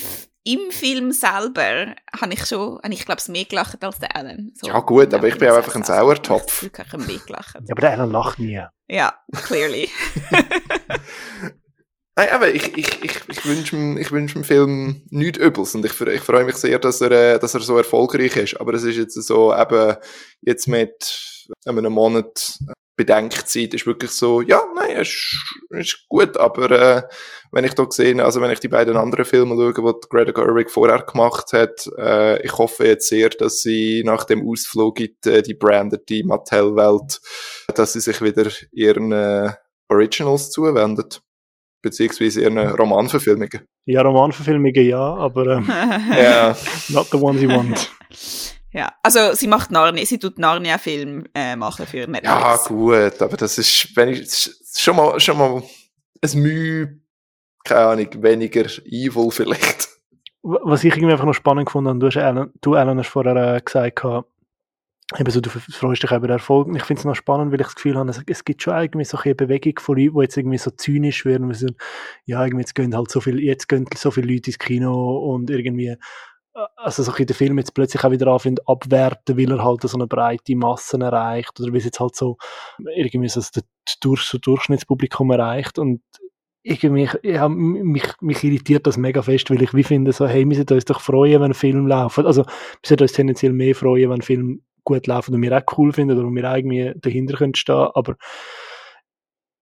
A: im Film selber habe ich schon, habe ich glaube ich, mehr gelacht als der Alan.
B: So, ja gut, aber ich bin auch einfach ein Sauertopf.
A: Ich habe mehr gelacht. Ja,
C: aber der Alan lacht nie.
A: Ja, clearly.
B: Nein, aber ich, ich, ich, ich wünsche dem, ich wünsch dem Film nichts Übles und ich, ich freue mich sehr, dass er, äh, dass er so erfolgreich ist. Aber es ist jetzt so eben jetzt mit einem Monat Bedenkzeit ist wirklich so, ja, nein, es ist, ist gut, aber äh, wenn ich da sehe, also wenn ich die beiden anderen Filme schaue, die Greta Gerwig vorher gemacht hat, äh, ich hoffe jetzt sehr, dass sie nach dem Ausflug in die, die brandete Mattel-Welt, dass sie sich wieder ihren äh, Originals zuwendet beziehungsweise ihren Romanverfilmungen.
C: Ja, Romanverfilmungen ja, aber ähm,
B: yeah.
C: not the ones you want.
A: Ja, also sie macht Narnia, sie tut Narnia-Film äh, machen für Netflix.
B: Ja, gut, aber das ist, wenn ich, schon mal, schon mal ein Mühe, keine Ahnung, weniger evil vielleicht.
C: Was ich irgendwie einfach noch spannend gefunden habe, du, hast Alan, du Alan hast vorher äh, gesagt, eben so, du freust dich über den Erfolg. Ich finde es noch spannend, weil ich das Gefühl habe, es, es gibt schon irgendwie so eine Bewegung von Leuten, die jetzt irgendwie so zynisch werden. So, ja, irgendwie jetzt gehen halt so viel, jetzt gehen so viele Leute ins Kino und irgendwie also so in der Film jetzt plötzlich auch wieder anfängt abwerten, weil er halt so eine breite Masse erreicht oder wie es jetzt halt so irgendwie so das Durch Durchschnittspublikum erreicht und irgendwie, ja, mich, mich irritiert das mega fest, weil ich wie finde so, hey, wir sollten uns doch freuen, wenn Film läuft. Also, wir sollten uns tendenziell mehr freuen, wenn Film gut läuft und wir auch cool finden oder wir irgendwie dahinter können stehen, aber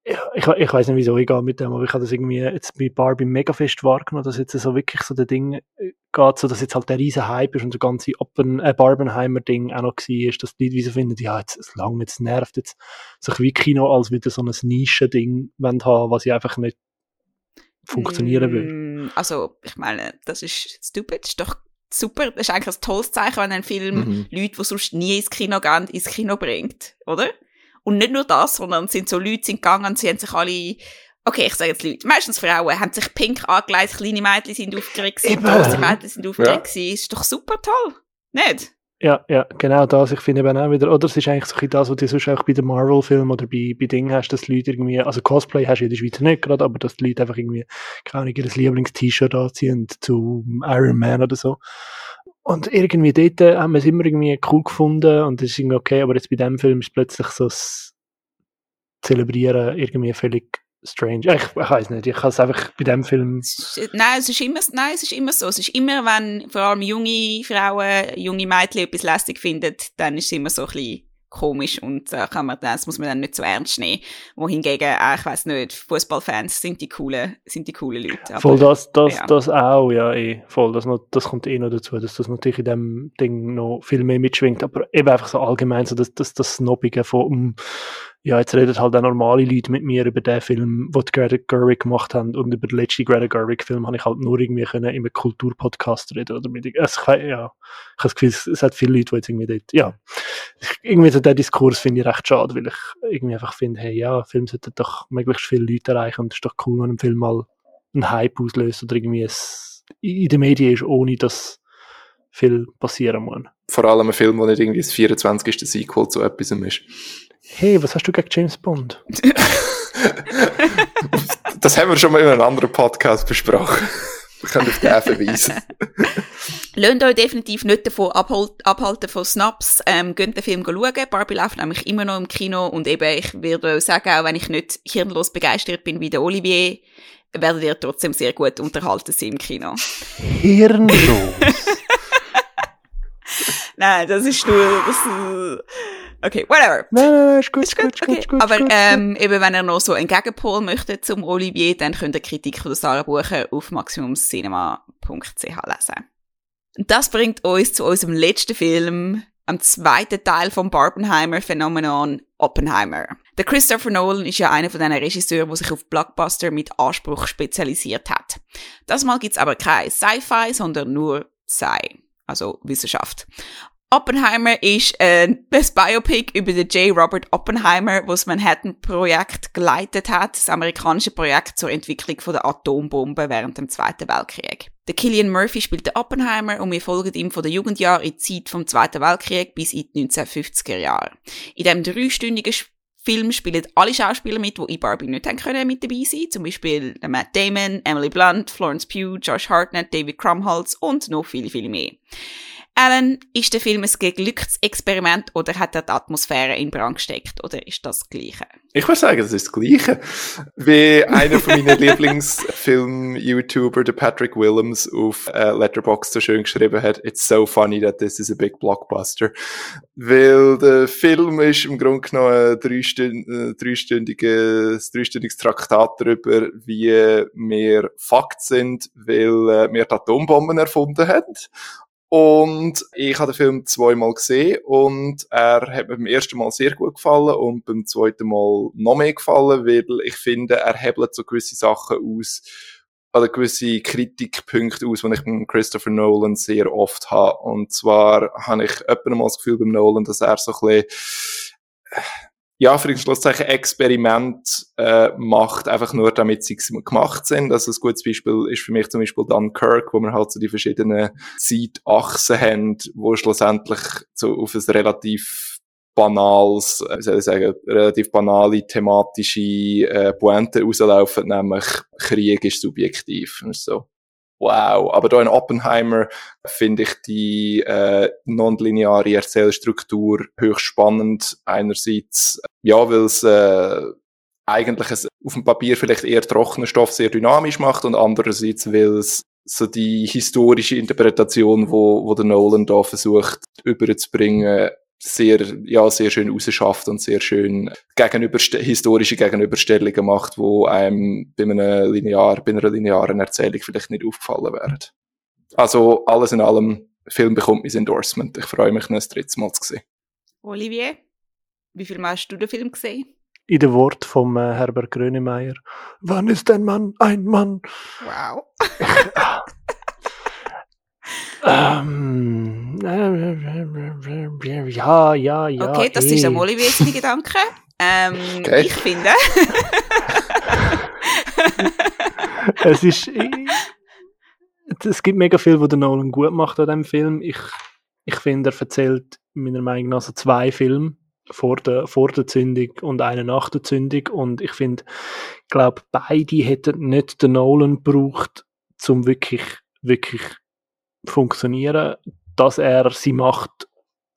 C: ich, ich weiß nicht, wieso ich gehe mit dem, aber ich habe das irgendwie jetzt bei Barbie mega fest wahrgenommen, dass jetzt so wirklich so der Ding äh, geht, so dass jetzt halt der riesen Hype ist und der ganze Oppen, äh, Barbenheimer-Ding auch noch war, ist, dass die Leute wie so finden, ja, jetzt ist lang, jetzt nervt jetzt sich wie Kino als wieder so ein Nischen-Ding haben, was ich einfach nicht funktionieren würde.
A: Mm, also, ich meine, das ist stupid, das ist doch super. Das ist eigentlich ein tolles Zeichen, wenn ein Film
B: Mhm.
A: Leute, die sonst nie ins Kino gehen, ins Kino bringt, oder? Und nicht nur das, sondern es sind so Leute sind gegangen und sie haben sich alle, okay, ich sage jetzt Leute, meistens Frauen, haben sich pink angelegt, kleine Mädchen sind aufgeregt, grosse Mädchen sind aufgeregt, gewesen. ist doch super toll, nicht?
C: Ja, ja, genau das. Ich finde eben auch wieder, oder es ist eigentlich so ein bisschen das, was du sonst auch bei den Marvel-Filmen oder bei, bei Dingen hast, dass die Leute irgendwie, also Cosplay hast du in der Schweiz nicht gerade, aber dass die Leute einfach irgendwie, keine Ahnung, ihr Lieblings-T-Shirt anziehen zu Iron Man oder so. Und irgendwie dort haben wir es immer irgendwie cool gefunden und es ist irgendwie okay, aber jetzt bei dem Film ist plötzlich so das Zelebrieren irgendwie völlig strange. Ich, ich weiß nicht, ich kann es einfach bei dem Film
A: Es ist- Nein, es ist immer, nein, es ist immer so. Es ist immer, wenn vor allem junge Frauen, junge Mädchen etwas lästig finden, dann ist es immer so ein bisschen komisch und äh, kann man das muss man dann nicht so ernst nehmen. Wohingegen, äh, ich weiß nicht, Fußballfans sind die coolen, sind die coolen Leute. Aber-
C: Voll das, das,
A: ja.
C: das auch, ja, eh. Voll, das, noch, das kommt eh noch dazu, dass das natürlich in dem Ding noch viel mehr mitschwingt, aber eben einfach so allgemein, so das, das, das Snobbige von, um, ja, jetzt reden halt auch normale Leute mit mir über den Film, den Greta Gerwig gemacht haben und über den letzten Greta Gerwig Film habe ich halt nur irgendwie können in einem Kulturpodcast reden oder mit, also ich, ja, ich habe das Gefühl, es, hat viele Leute, die jetzt irgendwie dort, ja, irgendwie so den Diskurs finde ich recht schade, weil ich irgendwie einfach finde, hey, ja, Film sollte doch möglichst viele Leute erreichen und es ist doch cool, wenn ein Film mal einen Hype auslöst oder irgendwie es in den Medien ist, ohne dass viel passieren muss.
B: Vor allem ein Film, der nicht irgendwie das 24. Sequel zu etwas ist.
C: Hey, was hast du gegen James Bond?
B: Das haben wir schon mal in einem anderen Podcast besprochen. Wir können auf den verweisen.
A: Lasst euch definitiv nicht davon abhalten von Snaps. Ähm, geht den Film schauen. Barbie läuft nämlich immer noch im Kino und eben, ich würde sagen, auch wenn ich nicht hirnlos begeistert bin wie der Olivier, werdet ihr trotzdem sehr gut unterhalten sein im Kino.
C: Hirnlos.
A: Nein, das ist nur, das, äh, okay, whatever.
C: nein, ist gut,
A: Ist gut,
C: ist
A: okay.
C: gut, ist gut,
A: Aber
C: ist gut.
A: ähm, eben, wenn ihr noch so einen Gegenpol möchtet zum Olivier, dann könnt ihr Kritik von der Sarah Bucher auf maximumcinema.ch lesen. Das bringt uns zu unserem letzten Film, am zweiten Teil vom Barbenheimer-Phänomenon Oppenheimer. Der Christopher Nolan ist ja einer von diesen Regisseuren, der sich auf Blockbuster mit Anspruch spezialisiert hat. Das Mal gibt's aber kein Sci-Fi, sondern nur Sci, also Wissenschaft. Oppenheimer ist äh, das Biopic über den J. Robert Oppenheimer, was Manhattan-Projekt geleitet hat, das amerikanische Projekt zur Entwicklung von der Atombombe während dem Zweiten Weltkrieg. Der Killian Murphy spielt den Oppenheimer und wir folgen ihm von den Jugendjahren in die Zeit vom Zweiten Weltkrieg bis in die 1950er Jahre. In dem dreistündigen Film spielen alle Schauspieler mit, die in Barbie nicht haben können mit dabei sein. Zum Beispiel Matt Damon, Emily Blunt, Florence Pugh, Josh Hartnett, David Krumholtz und noch viele, viele mehr. Alan, ist der Film ein geglücktes Experiment oder hat er die Atmosphäre in Brand gesteckt oder ist das Gleiche?
B: Ich würde sagen, das ist das Gleiche. Wie einer von meinen Lieblingsfilm-YouTuber, der Patrick Willems, auf äh, Letterboxd so schön geschrieben hat, it's so funny that this is a big blockbuster. Weil der Film ist im Grunde genommen ein äh, dreistündiges, dreistündiges Traktat darüber, wie wir Fakt sind, weil äh, wir die Atombomben erfunden haben. Und ich habe den Film zweimal gesehen und er hat mir beim ersten Mal sehr gut gefallen und beim zweiten Mal noch mehr gefallen, weil ich finde, er hebelt so gewisse Sachen aus, oder gewisse Kritikpunkte aus, die ich mit Christopher Nolan sehr oft habe. Und zwar habe ich öfter mal das Gefühl beim Nolan, dass er so ein bisschen, ja, für Schlusszeichen Experiment äh, macht, einfach nur damit sie gemacht sind. Also ein gutes Beispiel ist für mich zum Beispiel Dunkirk, wo wir halt so die verschiedenen Zeitachsen haben, wo schlussendlich so auf ein relativ banales, äh, wie soll ich sagen, relativ banale thematische äh, Pointe rauslaufen, nämlich Krieg ist subjektiv. Und so. Wow, aber da in Oppenheimer finde ich die äh, nonlineare Erzählstruktur höchst spannend. Einerseits, ja, weil es äh, eigentlich es auf dem Papier vielleicht eher trockenen Stoff sehr dynamisch macht und andererseits, weil es so die historische Interpretation, wo, wo der Nolan da versucht überzubringen, sehr, ja, sehr schön rausschafft und sehr schön gegenüberste historische Gegenüberstellungen macht, wo einem bei, einem linear, bei einer linearen Erzählung vielleicht nicht aufgefallen wären. Also alles in allem, der Film bekommt mein Endorsement. Ich freue mich, ihn ein drittes Mal zu sehen.
A: Olivier, wie viel Mal hast du den Film gesehen?
C: In den Wort vom äh, Herbert Grönemeyer. Wann ist ein Mann ein Mann?
A: Wow.
C: Ähm, äh, ja, ja, ja.
A: Okay, das
C: eh.
A: ist einmal ein wesentlicher Gedanke. Ähm,
B: Okay.
A: Ich finde,
C: es ist. Es gibt mega viel, was der Nolan gut macht an diesem Film. Ich, ich finde, er erzählt meiner Meinung nach so zwei Filme vor der, vor der Zündung und einen nach der Zündung. Und ich finde, ich glaube, beide hätten nicht den Nolan gebraucht, zum wirklich, wirklich funktionieren. Dass er sie macht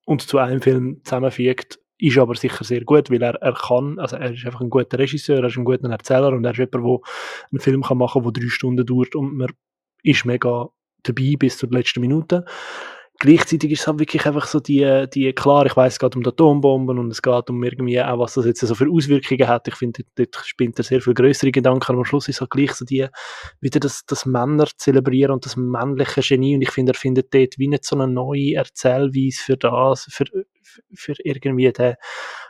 C: und zu einem Film zusammenfügt, ist aber sicher sehr gut, weil er, er kann, also er ist einfach ein guter Regisseur, er ist ein guter Erzähler und er ist jemand, der einen Film machen kann, der drei Stunden dauert und man ist mega dabei bis zur letzten Minute. Gleichzeitig ist es halt wirklich einfach so die, die klar, ich weiß es geht um die Atombomben und es geht um irgendwie auch, was das jetzt so für Auswirkungen hat. Ich finde, dort, dort spinnt er sehr viel größere Gedanken, aber am Schluss ist es halt gleich so die, wieder das, das Männer zelebrieren und das männliche Genie und ich finde, er findet dort wie nicht so eine neue Erzählweise für das, für, für irgendwie den,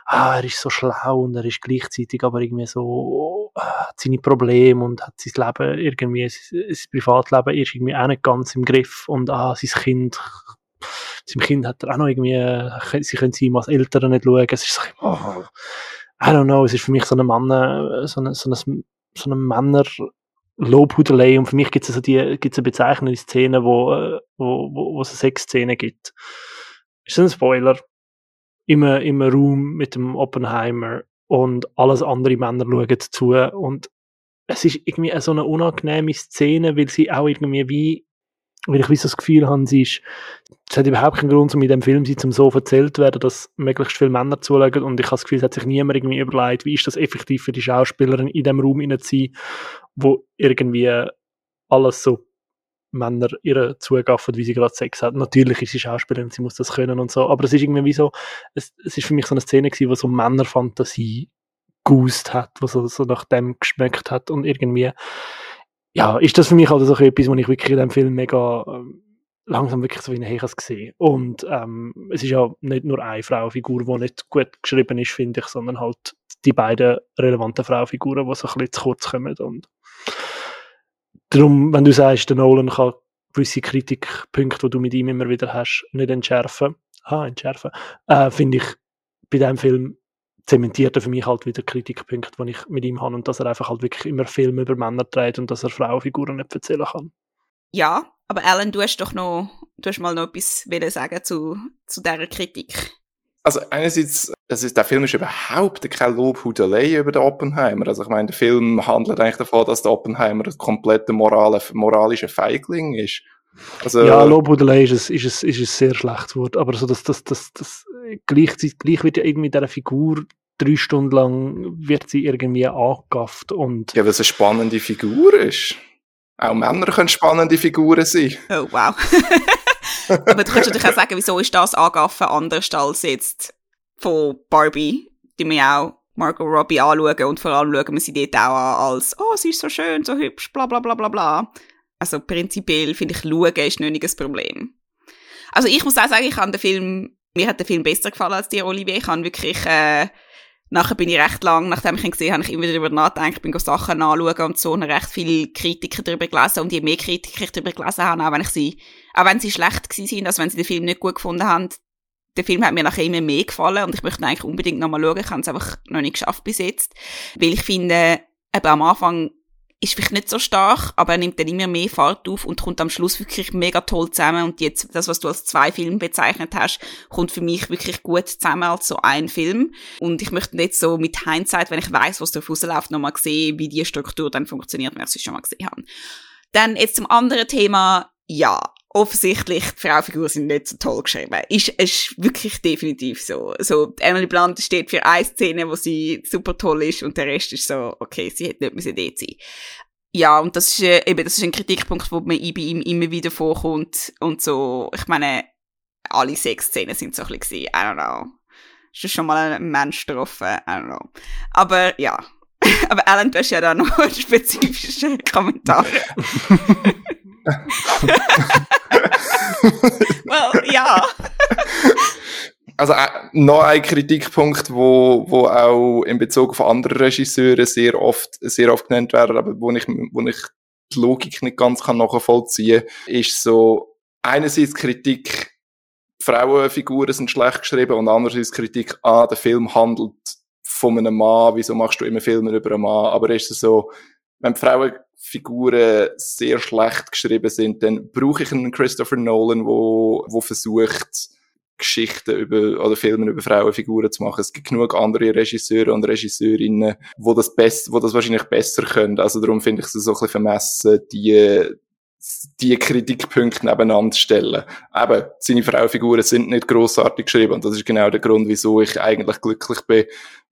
C: ah, er ist so schlau und er ist gleichzeitig aber irgendwie so, hat seine Probleme und hat sein Leben irgendwie, sein, sein Privatleben ist irgendwie auch nicht ganz im Griff und ah, sein Kind, seinem Kind hat er auch noch irgendwie, äh, sie können sie ihm als Eltern nicht schauen, es ist so, oh, I don't know, es ist für mich so eine Mann, so eine, so eine, so eine Männer, Lobhudelei und für mich gibt es also die, gibt's eine bezeichnende Szene, wo, äh, wo, wo, wo es eine Sexszene gibt. Ist das ein Spoiler? Im, im Raum mit dem Oppenheimer und alles andere Männer schauen zu. Und es ist irgendwie so eine unangenehme Szene, weil sie auch irgendwie wie, weil ich wie das Gefühl habe, sie ist, es hat überhaupt keinen Grund, um in dem Film sie zum so erzählt werden, dass möglichst viele Männer zuschauen. Und ich habe das Gefühl, es hat sich niemand irgendwie überlegt, wie ist das effektiv für die Schauspielerin in dem Raum zu sein, wo irgendwie alles so Männer ihr zugaffen, wie sie gerade Sex hat. Natürlich ist sie Schauspielerin, sie muss das können und so, aber es ist irgendwie wie so, es, es ist für mich so eine Szene gewesen, wo so Männerfantasie gust hat, was so, so nach dem geschmeckt hat und irgendwie, ja, ist das für mich halt so etwas, was ich wirklich in dem Film mega ähm, langsam wirklich so wie ein Hechers gesehen. Und ähm, es ist ja nicht nur eine Frauenfigur, die nicht gut geschrieben ist, finde ich, sondern halt die beiden relevanten Frauenfiguren, die so ein bisschen zu kurz kommen. Und darum, wenn du sagst, der Nolan kann gewisse Kritikpunkte, die du mit ihm immer wieder hast, nicht entschärfen, ah, entschärfen, äh, finde ich bei diesem Film zementiert er für mich halt wieder Kritikpunkte, die ich mit ihm habe und dass er einfach halt wirklich immer Filme über Männer dreht und dass er Frauenfiguren nicht erzählen kann.
A: ja, aber Alan, du hast doch noch, du hast mal noch etwas sagen zu, zu dieser Kritik.
B: Also einerseits, das ist, der Film ist überhaupt keine Lobhudelei über den Oppenheimer. Also ich meine, der Film handelt eigentlich davon, dass der Oppenheimer ein kompletter morale, moralischer Feigling ist. Also,
C: Ja, Lobhudelei ist ein, ist, ein, ist ein sehr schlechtes Wort, aber so das, das, das, das gleichzeitig gleich wird ja irgendwie dieser Figur drei Stunden lang wird sie irgendwie angegafft und
B: ja, weil es eine spannende Figur ist. Auch Männer können spannende Figuren sein.
A: Oh, wow. aber du kannst natürlich auch sagen, wieso ist das Angaffen anders als jetzt von Barbie, die wir auch Margot Robbie anschauen und vor allem schauen wir sie dort auch an als, oh, sie ist so schön, so hübsch, bla bla bla bla bla. Also prinzipiell finde ich, schauen ist nicht ein Problem. Also ich muss auch sagen, ich habe den Film, mir hat der Film besser gefallen als dir, Olivier. Ich habe wirklich, äh, nachher bin ich recht lang, nachdem ich ihn gesehen habe, ich immer darüber nachgedacht, bin Sachen anschauen und so, und recht viele Kritiker darüber gelesen, und je mehr Kritiker ich darüber gelesen habe, auch wenn ich sie, auch wenn sie schlecht gewesen sind, also wenn sie den Film nicht gut gefunden haben, der Film hat mir nachher immer mehr gefallen und ich möchte eigentlich unbedingt nochmal schauen. Ich habe es einfach noch nicht geschafft bis jetzt. Weil ich finde, eben am Anfang ist vielleicht nicht so stark, aber er nimmt dann immer mehr Fahrt auf und kommt am Schluss wirklich mega toll zusammen. Und jetzt, das, was du als zwei Filme bezeichnet hast, kommt für mich wirklich gut zusammen als so ein Film. Und ich möchte nicht so mit Hindsight, wenn ich weiß, was da rausläuft, nochmal sehen, wie die Struktur dann funktioniert, wenn ich sie schon mal gesehen habe. Dann jetzt zum anderen Thema, ja, offensichtlich, die Frauenfiguren sind nicht so toll geschrieben. Ist, ist wirklich definitiv so. So, Emily Blunt steht für eine Szene, wo sie super toll ist und der Rest ist so, okay, sie hätte nicht müssen dort sein. Ja, und das ist, äh, eben, das ist ein Kritikpunkt, wo mir bei ihm immer wieder vorkommt und so, ich meine, alle sechs Szenen sind so ein bisschen, I don't know. Ist das schon mal ein Mensch getroffen? I don't know. Aber, ja. Aber Alan, du hast ja da noch einen spezifischen Kommentar. well, ja.
B: Also äh, noch ein Kritikpunkt, wo, wo auch in Bezug auf andere Regisseure sehr oft, sehr oft genannt werden, aber wo ich, wo ich die Logik nicht ganz kann nachvollziehen kann, ist so, einerseits Kritik, Frauenfiguren sind schlecht geschrieben und andererseits Kritik, ah, der Film handelt von einem Mann, wieso machst du immer Filme über einen Mann? Aber ist es so, wenn die Frauenfiguren sehr schlecht geschrieben sind, dann brauche ich einen Christopher Nolan, wo, wo versucht, Geschichten über, oder Filme über Frauenfiguren zu machen. Es gibt genug andere Regisseure und Regisseurinnen, wo das best, wo das wahrscheinlich besser können. Also darum finde ich es so ein bisschen vermessen, die, die Kritikpunkte nebeneinander stellen. Eben, seine Frauenfiguren sind nicht grossartig geschrieben und das ist genau der Grund, wieso ich eigentlich glücklich bin,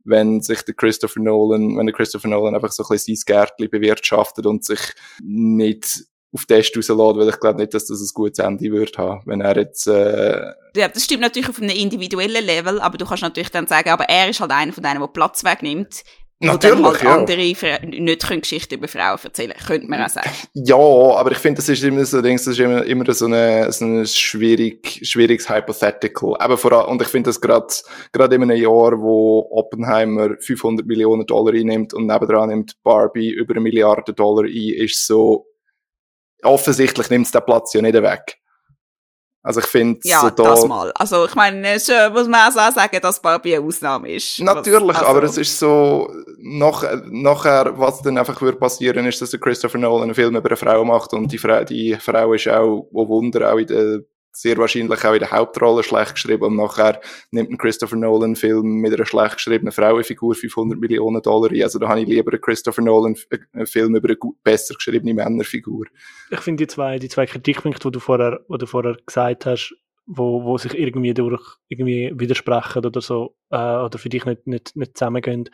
B: wenn sich der Christopher Nolan, wenn der Christopher Nolan einfach so ein bisschen sein Gärtchen bewirtschaftet und sich nicht auf Test rauslässt, weil ich glaube nicht, dass das ein gutes Ende wird haben, wenn er jetzt... Äh
A: ja, das stimmt natürlich auf einem individuellen Level, aber du kannst natürlich dann sagen, aber er ist halt einer von denen, der Platz wegnimmt,
B: Natürlich,
A: halt
B: ja.
A: andere nicht können Geschichten über Frauen erzählen könnte man auch sagen.
B: Ja, aber ich finde, das ist immer so, das ist immer, immer so ein so eine schwierig, schwieriges Hypothetical. Eben vor allem, und ich finde das gerade, gerade in einem Jahr, wo Oppenheimer 500 Millionen Dollar einnimmt und nebendran nimmt Barbie über eine Milliarde Dollar ein, ist so, offensichtlich nimmt es den Platz ja nicht weg. Also ich finde
A: ja,
B: so da...
A: das mal. Also ich meine, schon muss man auch sagen, dass Barbie eine Ausnahme ist.
B: Natürlich,
A: also
B: aber es ist so, nach, nachher, was dann einfach würde passieren, ist, dass der Christopher Nolan einen Film über eine Frau macht und die Frau, die Frau ist auch, wo Wunder, auch in der sehr wahrscheinlich auch in der Hauptrolle schlecht geschrieben und nachher nimmt ein Christopher Nolan einen Film mit einer schlecht geschriebenen Frauenfigur 500 Millionen Dollar ein. Also da habe ich lieber einen Christopher Nolan einen Film über eine gut, besser geschriebene Männerfigur.
C: Ich finde die zwei, die zwei Kritikpunkte, die du vorher, die du vorher gesagt hast, wo, wo sich irgendwie durch irgendwie widersprechen oder so, äh, oder für dich nicht, nicht, nicht zusammengehen,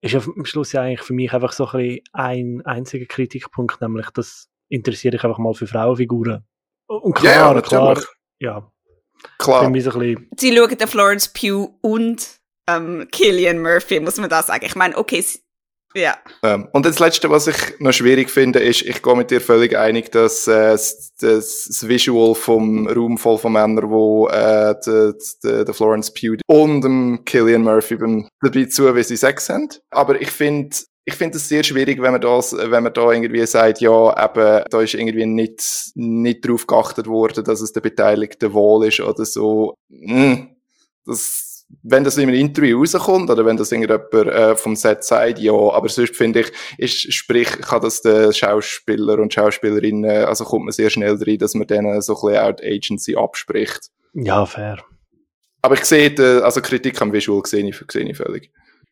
C: ist ja am Schluss ja eigentlich für mich einfach so ein, ein einziger Kritikpunkt, nämlich das interessiere ich einfach mal für Frauenfiguren. Und klar, ja, klar, ja.
B: Klar.
A: Sie schauen den Florence Pugh und ähm, Killian Murphy, muss man da sagen. Ich meine, okay, ja.
B: Ähm, und das Letzte, was ich noch schwierig finde, ist, ich gehe mit dir völlig einig, dass äh, das, das Visual vom Raum voll von Männern, wo äh, der de, de Florence Pugh und dem Killian Murphy dabei zu, wie sie Sex sind. Aber ich finde, ich finde es sehr schwierig, wenn man das, wenn man da irgendwie sagt, ja, eben, da ist irgendwie nicht, nicht darauf geachtet worden, dass es der Beteiligte wohl ist oder so. Hm, das, wenn das in einem Interview rauskommt oder wenn das irgendjemand äh, vom Set sagt, ja, aber sonst finde ich, ist, sprich, kann das der Schauspieler und Schauspielerin, also kommt man sehr schnell rein, dass man denen so ein bisschen auch die Agency abspricht.
C: Ja, fair.
B: Aber ich sehe, also Kritik am Visual sehe ich, sehe ich völlig.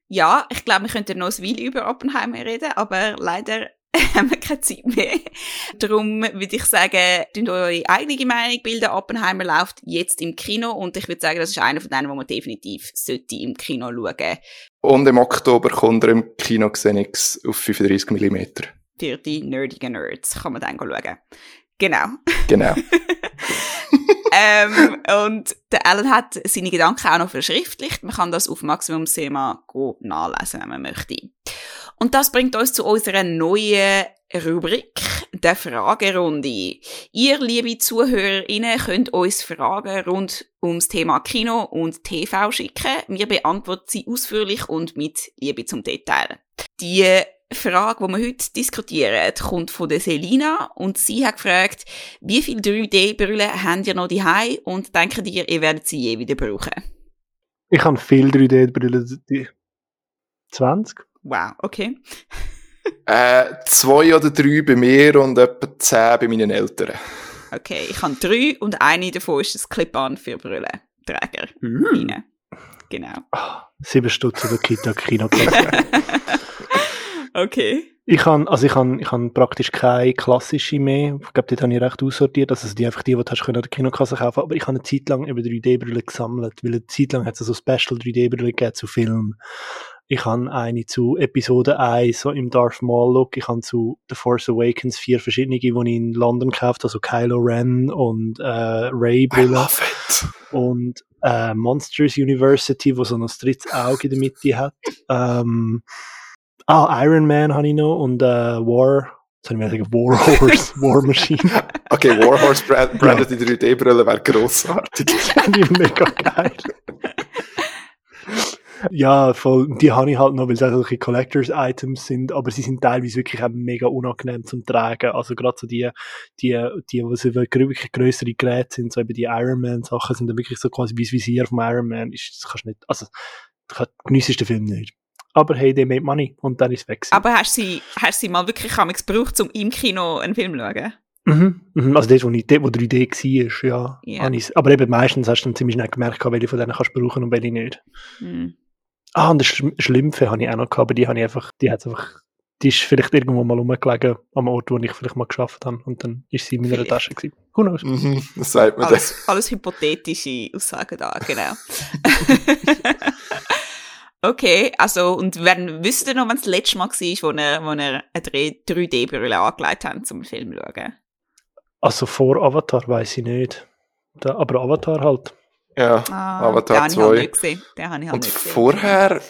A: Ja, ich glaube, wir könnten noch ein Weile über Oppenheimer reden, aber leider haben wir keine Zeit mehr. Darum würde ich sagen, tun eure eigene Meinung bilden. Oppenheimer läuft jetzt im Kino und ich würde sagen, das ist einer von denen, wo man definitiv sollte im Kino schauen.
B: Und im Oktober kommt er im Kino Xenix auf 35 mm.
A: Für die nerdigen Nerds kann man dann schauen. Genau.
B: Genau.
A: ähm, und der Alan hat seine Gedanken auch noch verschriftlicht. Man kann das auf Maximum Sema nachlesen, wenn man möchte. Und das bringt uns zu unserer neuen Rubrik, der Fragerunde. Ihr, liebe ZuhörerInnen, könnt uns Fragen rund ums Thema Kino und TV schicken. Wir beantworten sie ausführlich und mit Liebe zum Detail. Die Frage, die wir heute diskutieren, kommt von der Selina und sie hat gefragt, wie viele 3D-Brillen habt ihr noch daheim und denkt ihr, ihr werdet sie je wieder brauchen?
C: Ich habe viele 3D-Brillen. 20?
A: Wow, okay.
B: äh, zwei oder drei bei mir und etwa zehn bei meinen Eltern.
A: Okay, ich habe drei und eine davon ist das Clip-On für Brillenträger. Mm. Genau.
C: Oh, sieben Stutz oder Kita-Kino.
A: Okay.
C: Ich habe also ich habe ich habe praktisch keine klassische mehr. Ich glaube, die habe ich recht aussortiert. Also die einfach die, die du hast können an der Kinokasse kaufen. Aber ich habe eine Zeit lang über 3D-Brillen gesammelt, weil eine Zeit lang hat es so Special 3D-Brillen gegeben zu Filmen. Ich habe eine zu Episode 1, so im Darth Maul-Look. Ich habe zu The Force Awakens vier verschiedene, die ich in London gekauft also Kylo Ren und äh, Ray-Brillen. Und äh, Monsters University, wo so ein drittes Auge in der Mitte hat. Ähm, Ah, Iron Man habe ich noch und äh, War. Jetzt soll ich sagen, War Horse, War Machine.
B: Okay, War Horse brand, branded in 3D-Brille wäre grossartig.
C: die mega geil. Ja, voll. Die habe ich halt noch, weil es auch solche Collectors-Items sind, aber sie sind teilweise wirklich auch mega unangenehm zum Tragen. Also gerade so die, die, die, wo sie wirklich größere Geräte sind, so eben die Iron Man-Sachen sind dann wirklich so quasi wie das Visier vom Iron Man. Ist, das kannst du nicht, also, du geniessest den Film nicht. Aber hey, they made money und dann ist es weg.
A: Aber hast du sie, hast sie mal wirklich gebraucht, um im Kino einen Film zu schauen?
C: Mhm, mhm. Also dort, wo, ich, dort, wo 3D war, ja. Ich's. Aber eben meistens hast du dann ziemlich schnell gemerkt, welche von denen kannst du brauchen und welche nicht.
A: Hm.
C: Ah, und das Schm- Schlümpfe habe ich auch noch gehabt, aber die habe ich einfach, die hat einfach, die ist vielleicht irgendwo mal rumgelegen, am Ort, wo ich vielleicht mal geschafft habe. Und dann ist sie in meiner
A: Vielleicht.
C: Tasche gewesen. Who knows?
B: Mhm, das sagt man das.
A: Alles, alles hypothetische Aussagen da, genau. okay, also, und wenn, wisst ihr noch, wann das letzte Mal war, wo er, wo er eine 3D-Brille angelegt hat, zum Film zu schauen?
C: Also vor Avatar weiß ich nicht. Da, aber Avatar halt.
B: Ja,
A: Ah,
B: Avatar
A: den habe ich halt
B: 2.
A: nicht gesehen. Den habe ich halt
B: Und
A: nicht gesehen.
B: vorher,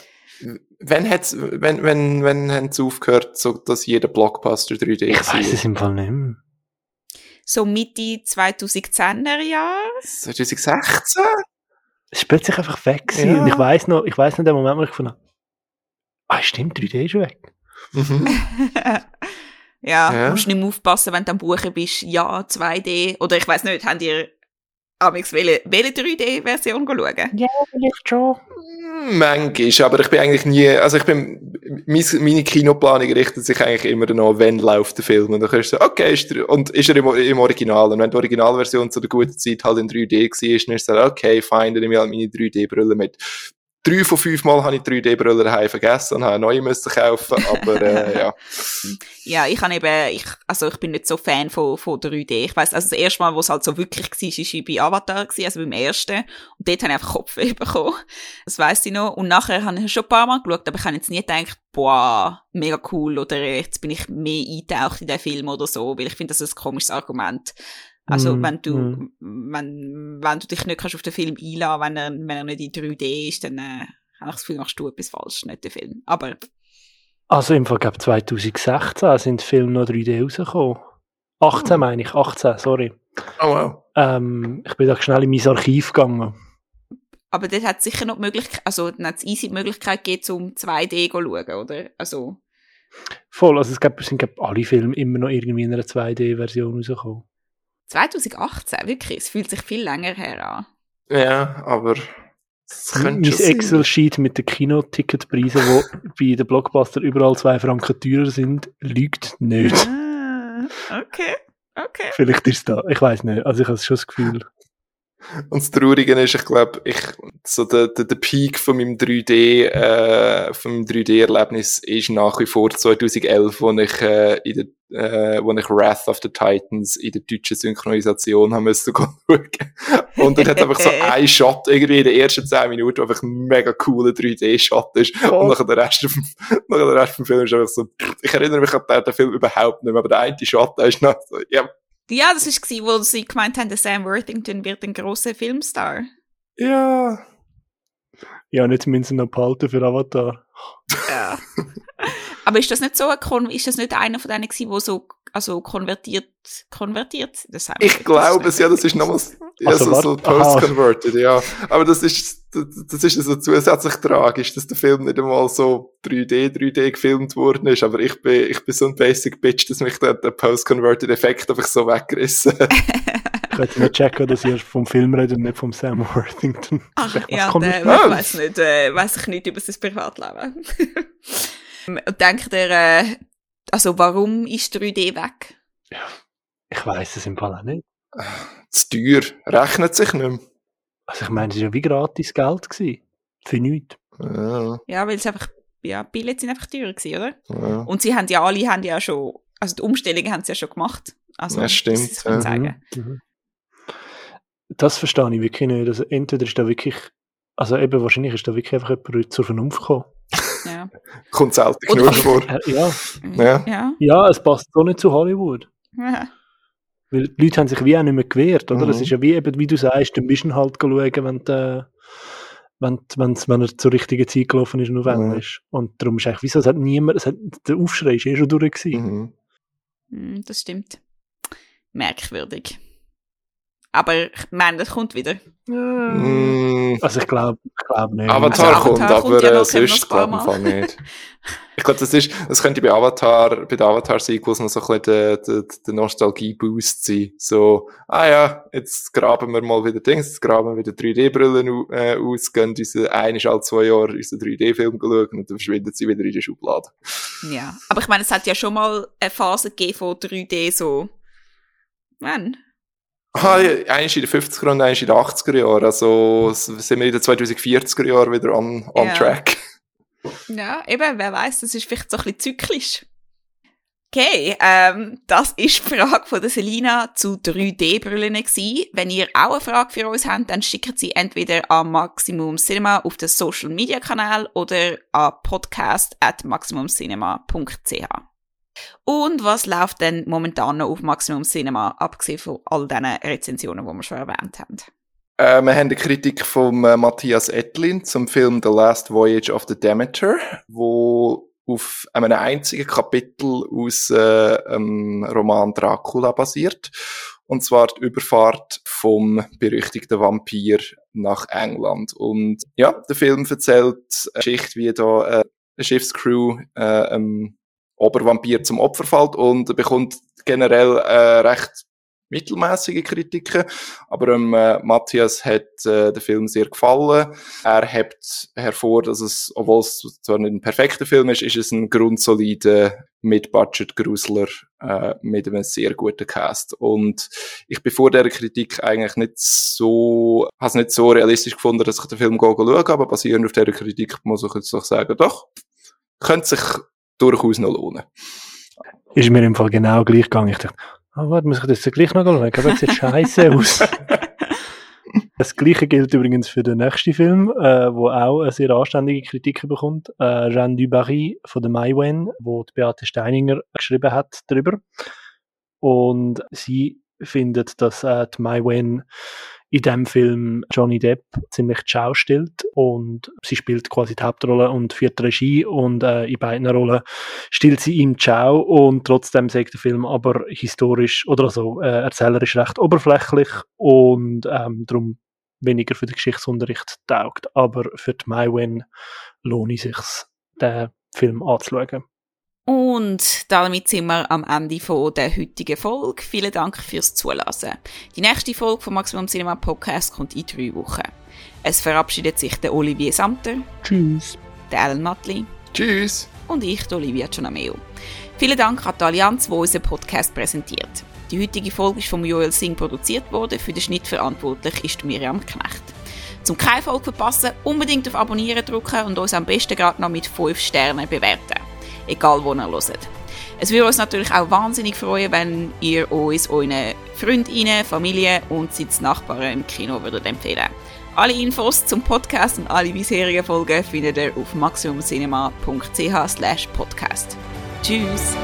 B: wenn hat's, wenn, wenn, wenn haben sie aufgehört, so, dass jeder Blockbuster 3D
C: Ich weiß es im Fall nicht mehr.
A: So Mitte 2010er Jahre?
B: 2016?
C: Es ist plötzlich einfach weg gewesen.
B: Ja.
C: Und ich weiß noch, ich weiß noch den Moment, wo ich gefunden habe, ah, stimmt, 3D ist weg.
B: Mhm.
A: ja,
B: Ja.
A: musst nicht mehr aufpassen, wenn du am Buchen bist, ja, 2D. Oder ich weiß nicht, habt ihr amigs welche, welche 3D-Version schauen?
C: Ja, vielleicht schon.
B: Manchmal, aber ich bin eigentlich nie, also ich bin, mein, meine Kinoplanung richtet sich eigentlich immer danach, wenn läuft der Film. Und dann kannst du so, okay, ist der, und ist er im, im Original? Und wenn die Originalversion zu der guten Zeit halt in 3D war, dann ist es so, okay, fein, dann nehme ich halt meine 3D-Brille mit. Drei von fünf Mal habe ich 3D-Brille daheim vergessen und habe eine neue müssen kaufen, aber äh, ja.
A: Ja, ich habe eben, ich, also ich bin nicht so Fan von, von 3D. Ich weiß, also das erste Mal, wo es halt so wirklich war, war bei Avatar, gewesen, also beim ersten. Und dort habe ich einfach Kopfweh bekommen. Das weiss ich noch. Und nachher habe ich schon ein paar Mal geschaut, aber ich habe jetzt nie gedacht, boah, mega cool, oder jetzt bin ich mehr eingetaucht in den Film oder so, weil ich finde, das ist ein komisches Argument. Also,
C: Mm,
A: wenn du,
C: mm.
A: wenn, wenn du dich nicht kannst auf den Film einladen, wenn er, wenn er nicht in 3D ist, dann, äh, habe ich das Gefühl, machst du etwas falsch, nicht den Film. Aber,
C: Also im Fall, glaube 2016 sind die Filme noch 3D rausgekommen. 18
B: Hm.
C: meine ich, 18, sorry.
B: Oh wow.
C: Ähm, ich bin da schnell in mein Archiv gegangen.
A: Aber dort hat es sicher noch die Möglichkeit, also dann hat es easy die Möglichkeit gegeben, um 2D zu schauen, oder? Also,
C: Voll, also es gibt, sind glaub, alle Filme immer noch irgendwie in einer 2D-Version rausgekommen.
A: 2018, wirklich, es fühlt sich viel länger her an.
B: Ja, aber es könnte
C: Mein. Excel-Sheet mit den Kinoticketpreisen, die bei den Blockbuster überall zwei Franken teurer sind, lügt nicht.
A: Ah, okay, okay.
C: Vielleicht ist es da, ich weiß nicht. Also ich habe schon das Gefühl.
B: Und das Traurige ist, ich glaube, ich, so der, der, der Peak von meinem 3D, äh, von meinem 3D-Erlebnis ist nach wie vor 2011, wo ich, äh, in der, äh, wo ich Wrath of the Titans in der deutschen Synchronisation haben müssen schauen. Und dann hat einfach so ein Shot irgendwie in den ersten 10 Minuten, der einfach ein mega cooler 3D-Shot ist.
C: Oh.
B: Und nachher der Rest vom, nachher der Rest vom Film ist einfach so, ich erinnere mich an den, den Film überhaupt nicht mehr, aber der eine Shot, der ist noch so, ja,
A: Ja, das war, wo sie gemeint haben, der Sam Worthington wird ein grosser Filmstar.
B: ja,
C: Ja, nicht zumindest noch behalten für Avatar.
A: Ja. Aber ist das nicht so ein Kon ist das nicht einer von denen gewesen, wo so also konvertiert konvertiert? Das
B: Ich glaube es, ja, das ist nochmals, ja,
C: Also,
B: so, so
C: aha.
B: post-converted, ja. Aber das ist, das ist so zusätzlich tragisch, dass der Film nicht einmal so 3D, 3D gefilmt worden ist, aber ich bin, ich bin so ein basic Bitch, dass mich der, der post-converted Effekt einfach so weggerissen hat.
C: Ich jetzt nicht checken, dass ihr vom Film redet und nicht vom Sam Worthington.
A: Ach,
C: Was
A: ja, der, ich
B: Ah.
A: weiß nicht, äh, weiß ich nicht über sein Privatleben. Und denkt er, äh, also warum ist 3D weg?
C: Ich weiß es im Fall auch nicht.
B: Das teuer, rechnet sich nicht mehr.
C: Also ich meine, es war ja wie gratis Geld. Gewesen. Für nichts.
B: Ja,
A: Ja, weil es einfach, ja, Billets sind einfach teurer gewesen, oder?
B: ja.
A: Und sie haben ja alle, haben ja schon, also die Umstellungen haben sie ja schon gemacht. Also,
B: Ja, stimmt,
A: Das kann sagen.
C: Mhm. Mhm. Das verstehe ich wirklich nicht. Also entweder ist da wirklich, also eben wahrscheinlich ist da wirklich einfach jemand zur Vernunft gekommen.
A: Ja.
B: Kommt selten genug vor.
C: Äh, ja.
B: Ja.
A: Ja.
C: ja, es passt so nicht zu Hollywood.
A: ja.
C: Weil die Leute haben sich wie auch nicht mehr gewehrt, oder?
B: Mhm.
C: Es ist ja wie eben, wie du sagst, du müssen halt schauen, wenn, der, wenn, wenn's, wenn er zur richtigen Zeit gelaufen ist und auf
B: Mhm.
C: Englisch. Und darum ist eigentlich, wieso, es hat niemand, es hat, der Aufschrei ist eh schon durch gewesen.
B: Mhm.
A: Hm, Das stimmt. Merkwürdig. Aber ich meine, das kommt wieder.
B: Mm,
C: Also ich glaube ich glaub nicht.
B: Avatar
A: Also
B: kommt,
A: Avatar kommt
B: aber
A: ja
B: äh, sonst glaube ich Fall nicht. Ich glaube, das, ist, das könnte bei Avatar, bei den Avatar-Sequels noch so ein bisschen der, der, der Nostalgie-Boost sein. So, ah ja, jetzt graben wir mal wieder Dings, jetzt graben wir wieder 3D-Brillen äh, aus, gehen diese ein, alle zwei Jahre unseren 3D-Film schauen und dann verschwinden sie wieder in der Schublade.
A: Ja. Aber ich meine, es hat ja schon mal eine Phase gegeben von 3D so. Wann?
B: Ah, eins in den 50er und eins in den 80er Jahren. Also sind wir in den 2040er Jahren wieder on, on
A: Ja.
B: track.
A: Ja, eben, wer weiß, das ist vielleicht so ein bisschen zyklisch. Okay, ähm, das ist die Frage von der Selina zu 3D-Brillen gewesen. Wenn ihr auch eine Frage für uns habt, dann schickt sie entweder an Maximum Cinema auf den Social Media Kanal oder an podcast at maximumcinema.ch. Und was läuft denn momentan noch auf Maximum Cinema, abgesehen von all diesen Rezensionen, die wir schon erwähnt haben?
B: Äh, wir haben eine Kritik von äh, Matthias Etlin zum Film The Last Voyage of the Demeter, wo auf einem einzigen Kapitel aus äh, dem Roman Dracula basiert. Und zwar die Überfahrt vom berüchtigten Vampir nach England. Und ja, der Film erzählt eine Geschichte, wie da äh, eine Schiffscrew äh, ähm, Obervampir zum Opfer fällt und bekommt generell äh, recht mittelmäßige Kritiken. Aber ähm, äh, Matthias hat äh, der Film sehr gefallen. Er hebt hervor, dass es, obwohl es zwar nicht ein perfekter Film ist, ist es ein grundsolider Mid-Budget-Grusler äh, mit einem sehr guten Cast. Und ich bin vor dieser Kritik eigentlich nicht so, habe es nicht so realistisch gefunden, dass ich den Film gehe schauen, aber basierend auf dieser Kritik muss ich jetzt doch sagen, doch, könnte sich durchaus noch lohnen.
C: ist mir im Fall genau gleich gegangen. Ich dachte, ah, warte, muss ich das gleich noch schauen? Aber das sieht scheiße aus. Das gleiche gilt übrigens für den nächsten Film, äh, wo auch eine sehr anständige Kritik bekommt. Äh, Jeanne du Barry von der Maïwen, wo die Beate Steininger geschrieben hat darüber. Und sie findet, dass äh, die Maïwen in dem Film Johnny Depp ziemlich schaustellt und sie spielt quasi die Hauptrolle und führt die Regie und äh, in beiden Rollen stillt sie ihm Ciao und trotzdem sagt der Film aber historisch oder also äh, erzählerisch recht oberflächlich und ähm, darum weniger für den Geschichtsunterricht taugt. Aber für die MyWin lohnt es sich, den Film anzuschauen.
A: Und damit sind wir am Ende von der heutigen Folge. Vielen Dank fürs Zulassen. Die nächste Folge vom Maximum Cinema Podcast kommt in drei Wochen. Es verabschiedet sich der Olivier Samter,
C: Tschüss.
A: der Alan Matli
B: Tschüss!
A: und ich, die Olivia Gianameo. Vielen Dank an die Allianz, die unseren Podcast präsentiert. Die heutige Folge ist von Joel Singh produziert worden. Für den Schnitt verantwortlich ist Miriam Knecht. Zum keine Folge verpassen, unbedingt auf Abonnieren drücken und uns am besten gerade noch mit 5 Sternen bewerten. Egal, wo ihr hört. Es würde uns natürlich auch wahnsinnig freuen, wenn ihr uns euren Freundinnen, Familie und Sitznachbarn im Kino würdet empfehlen. Alle Infos zum Podcast und alle bisherigen Folgen findet ihr auf maximumcinema.ch/podcast. Tschüss!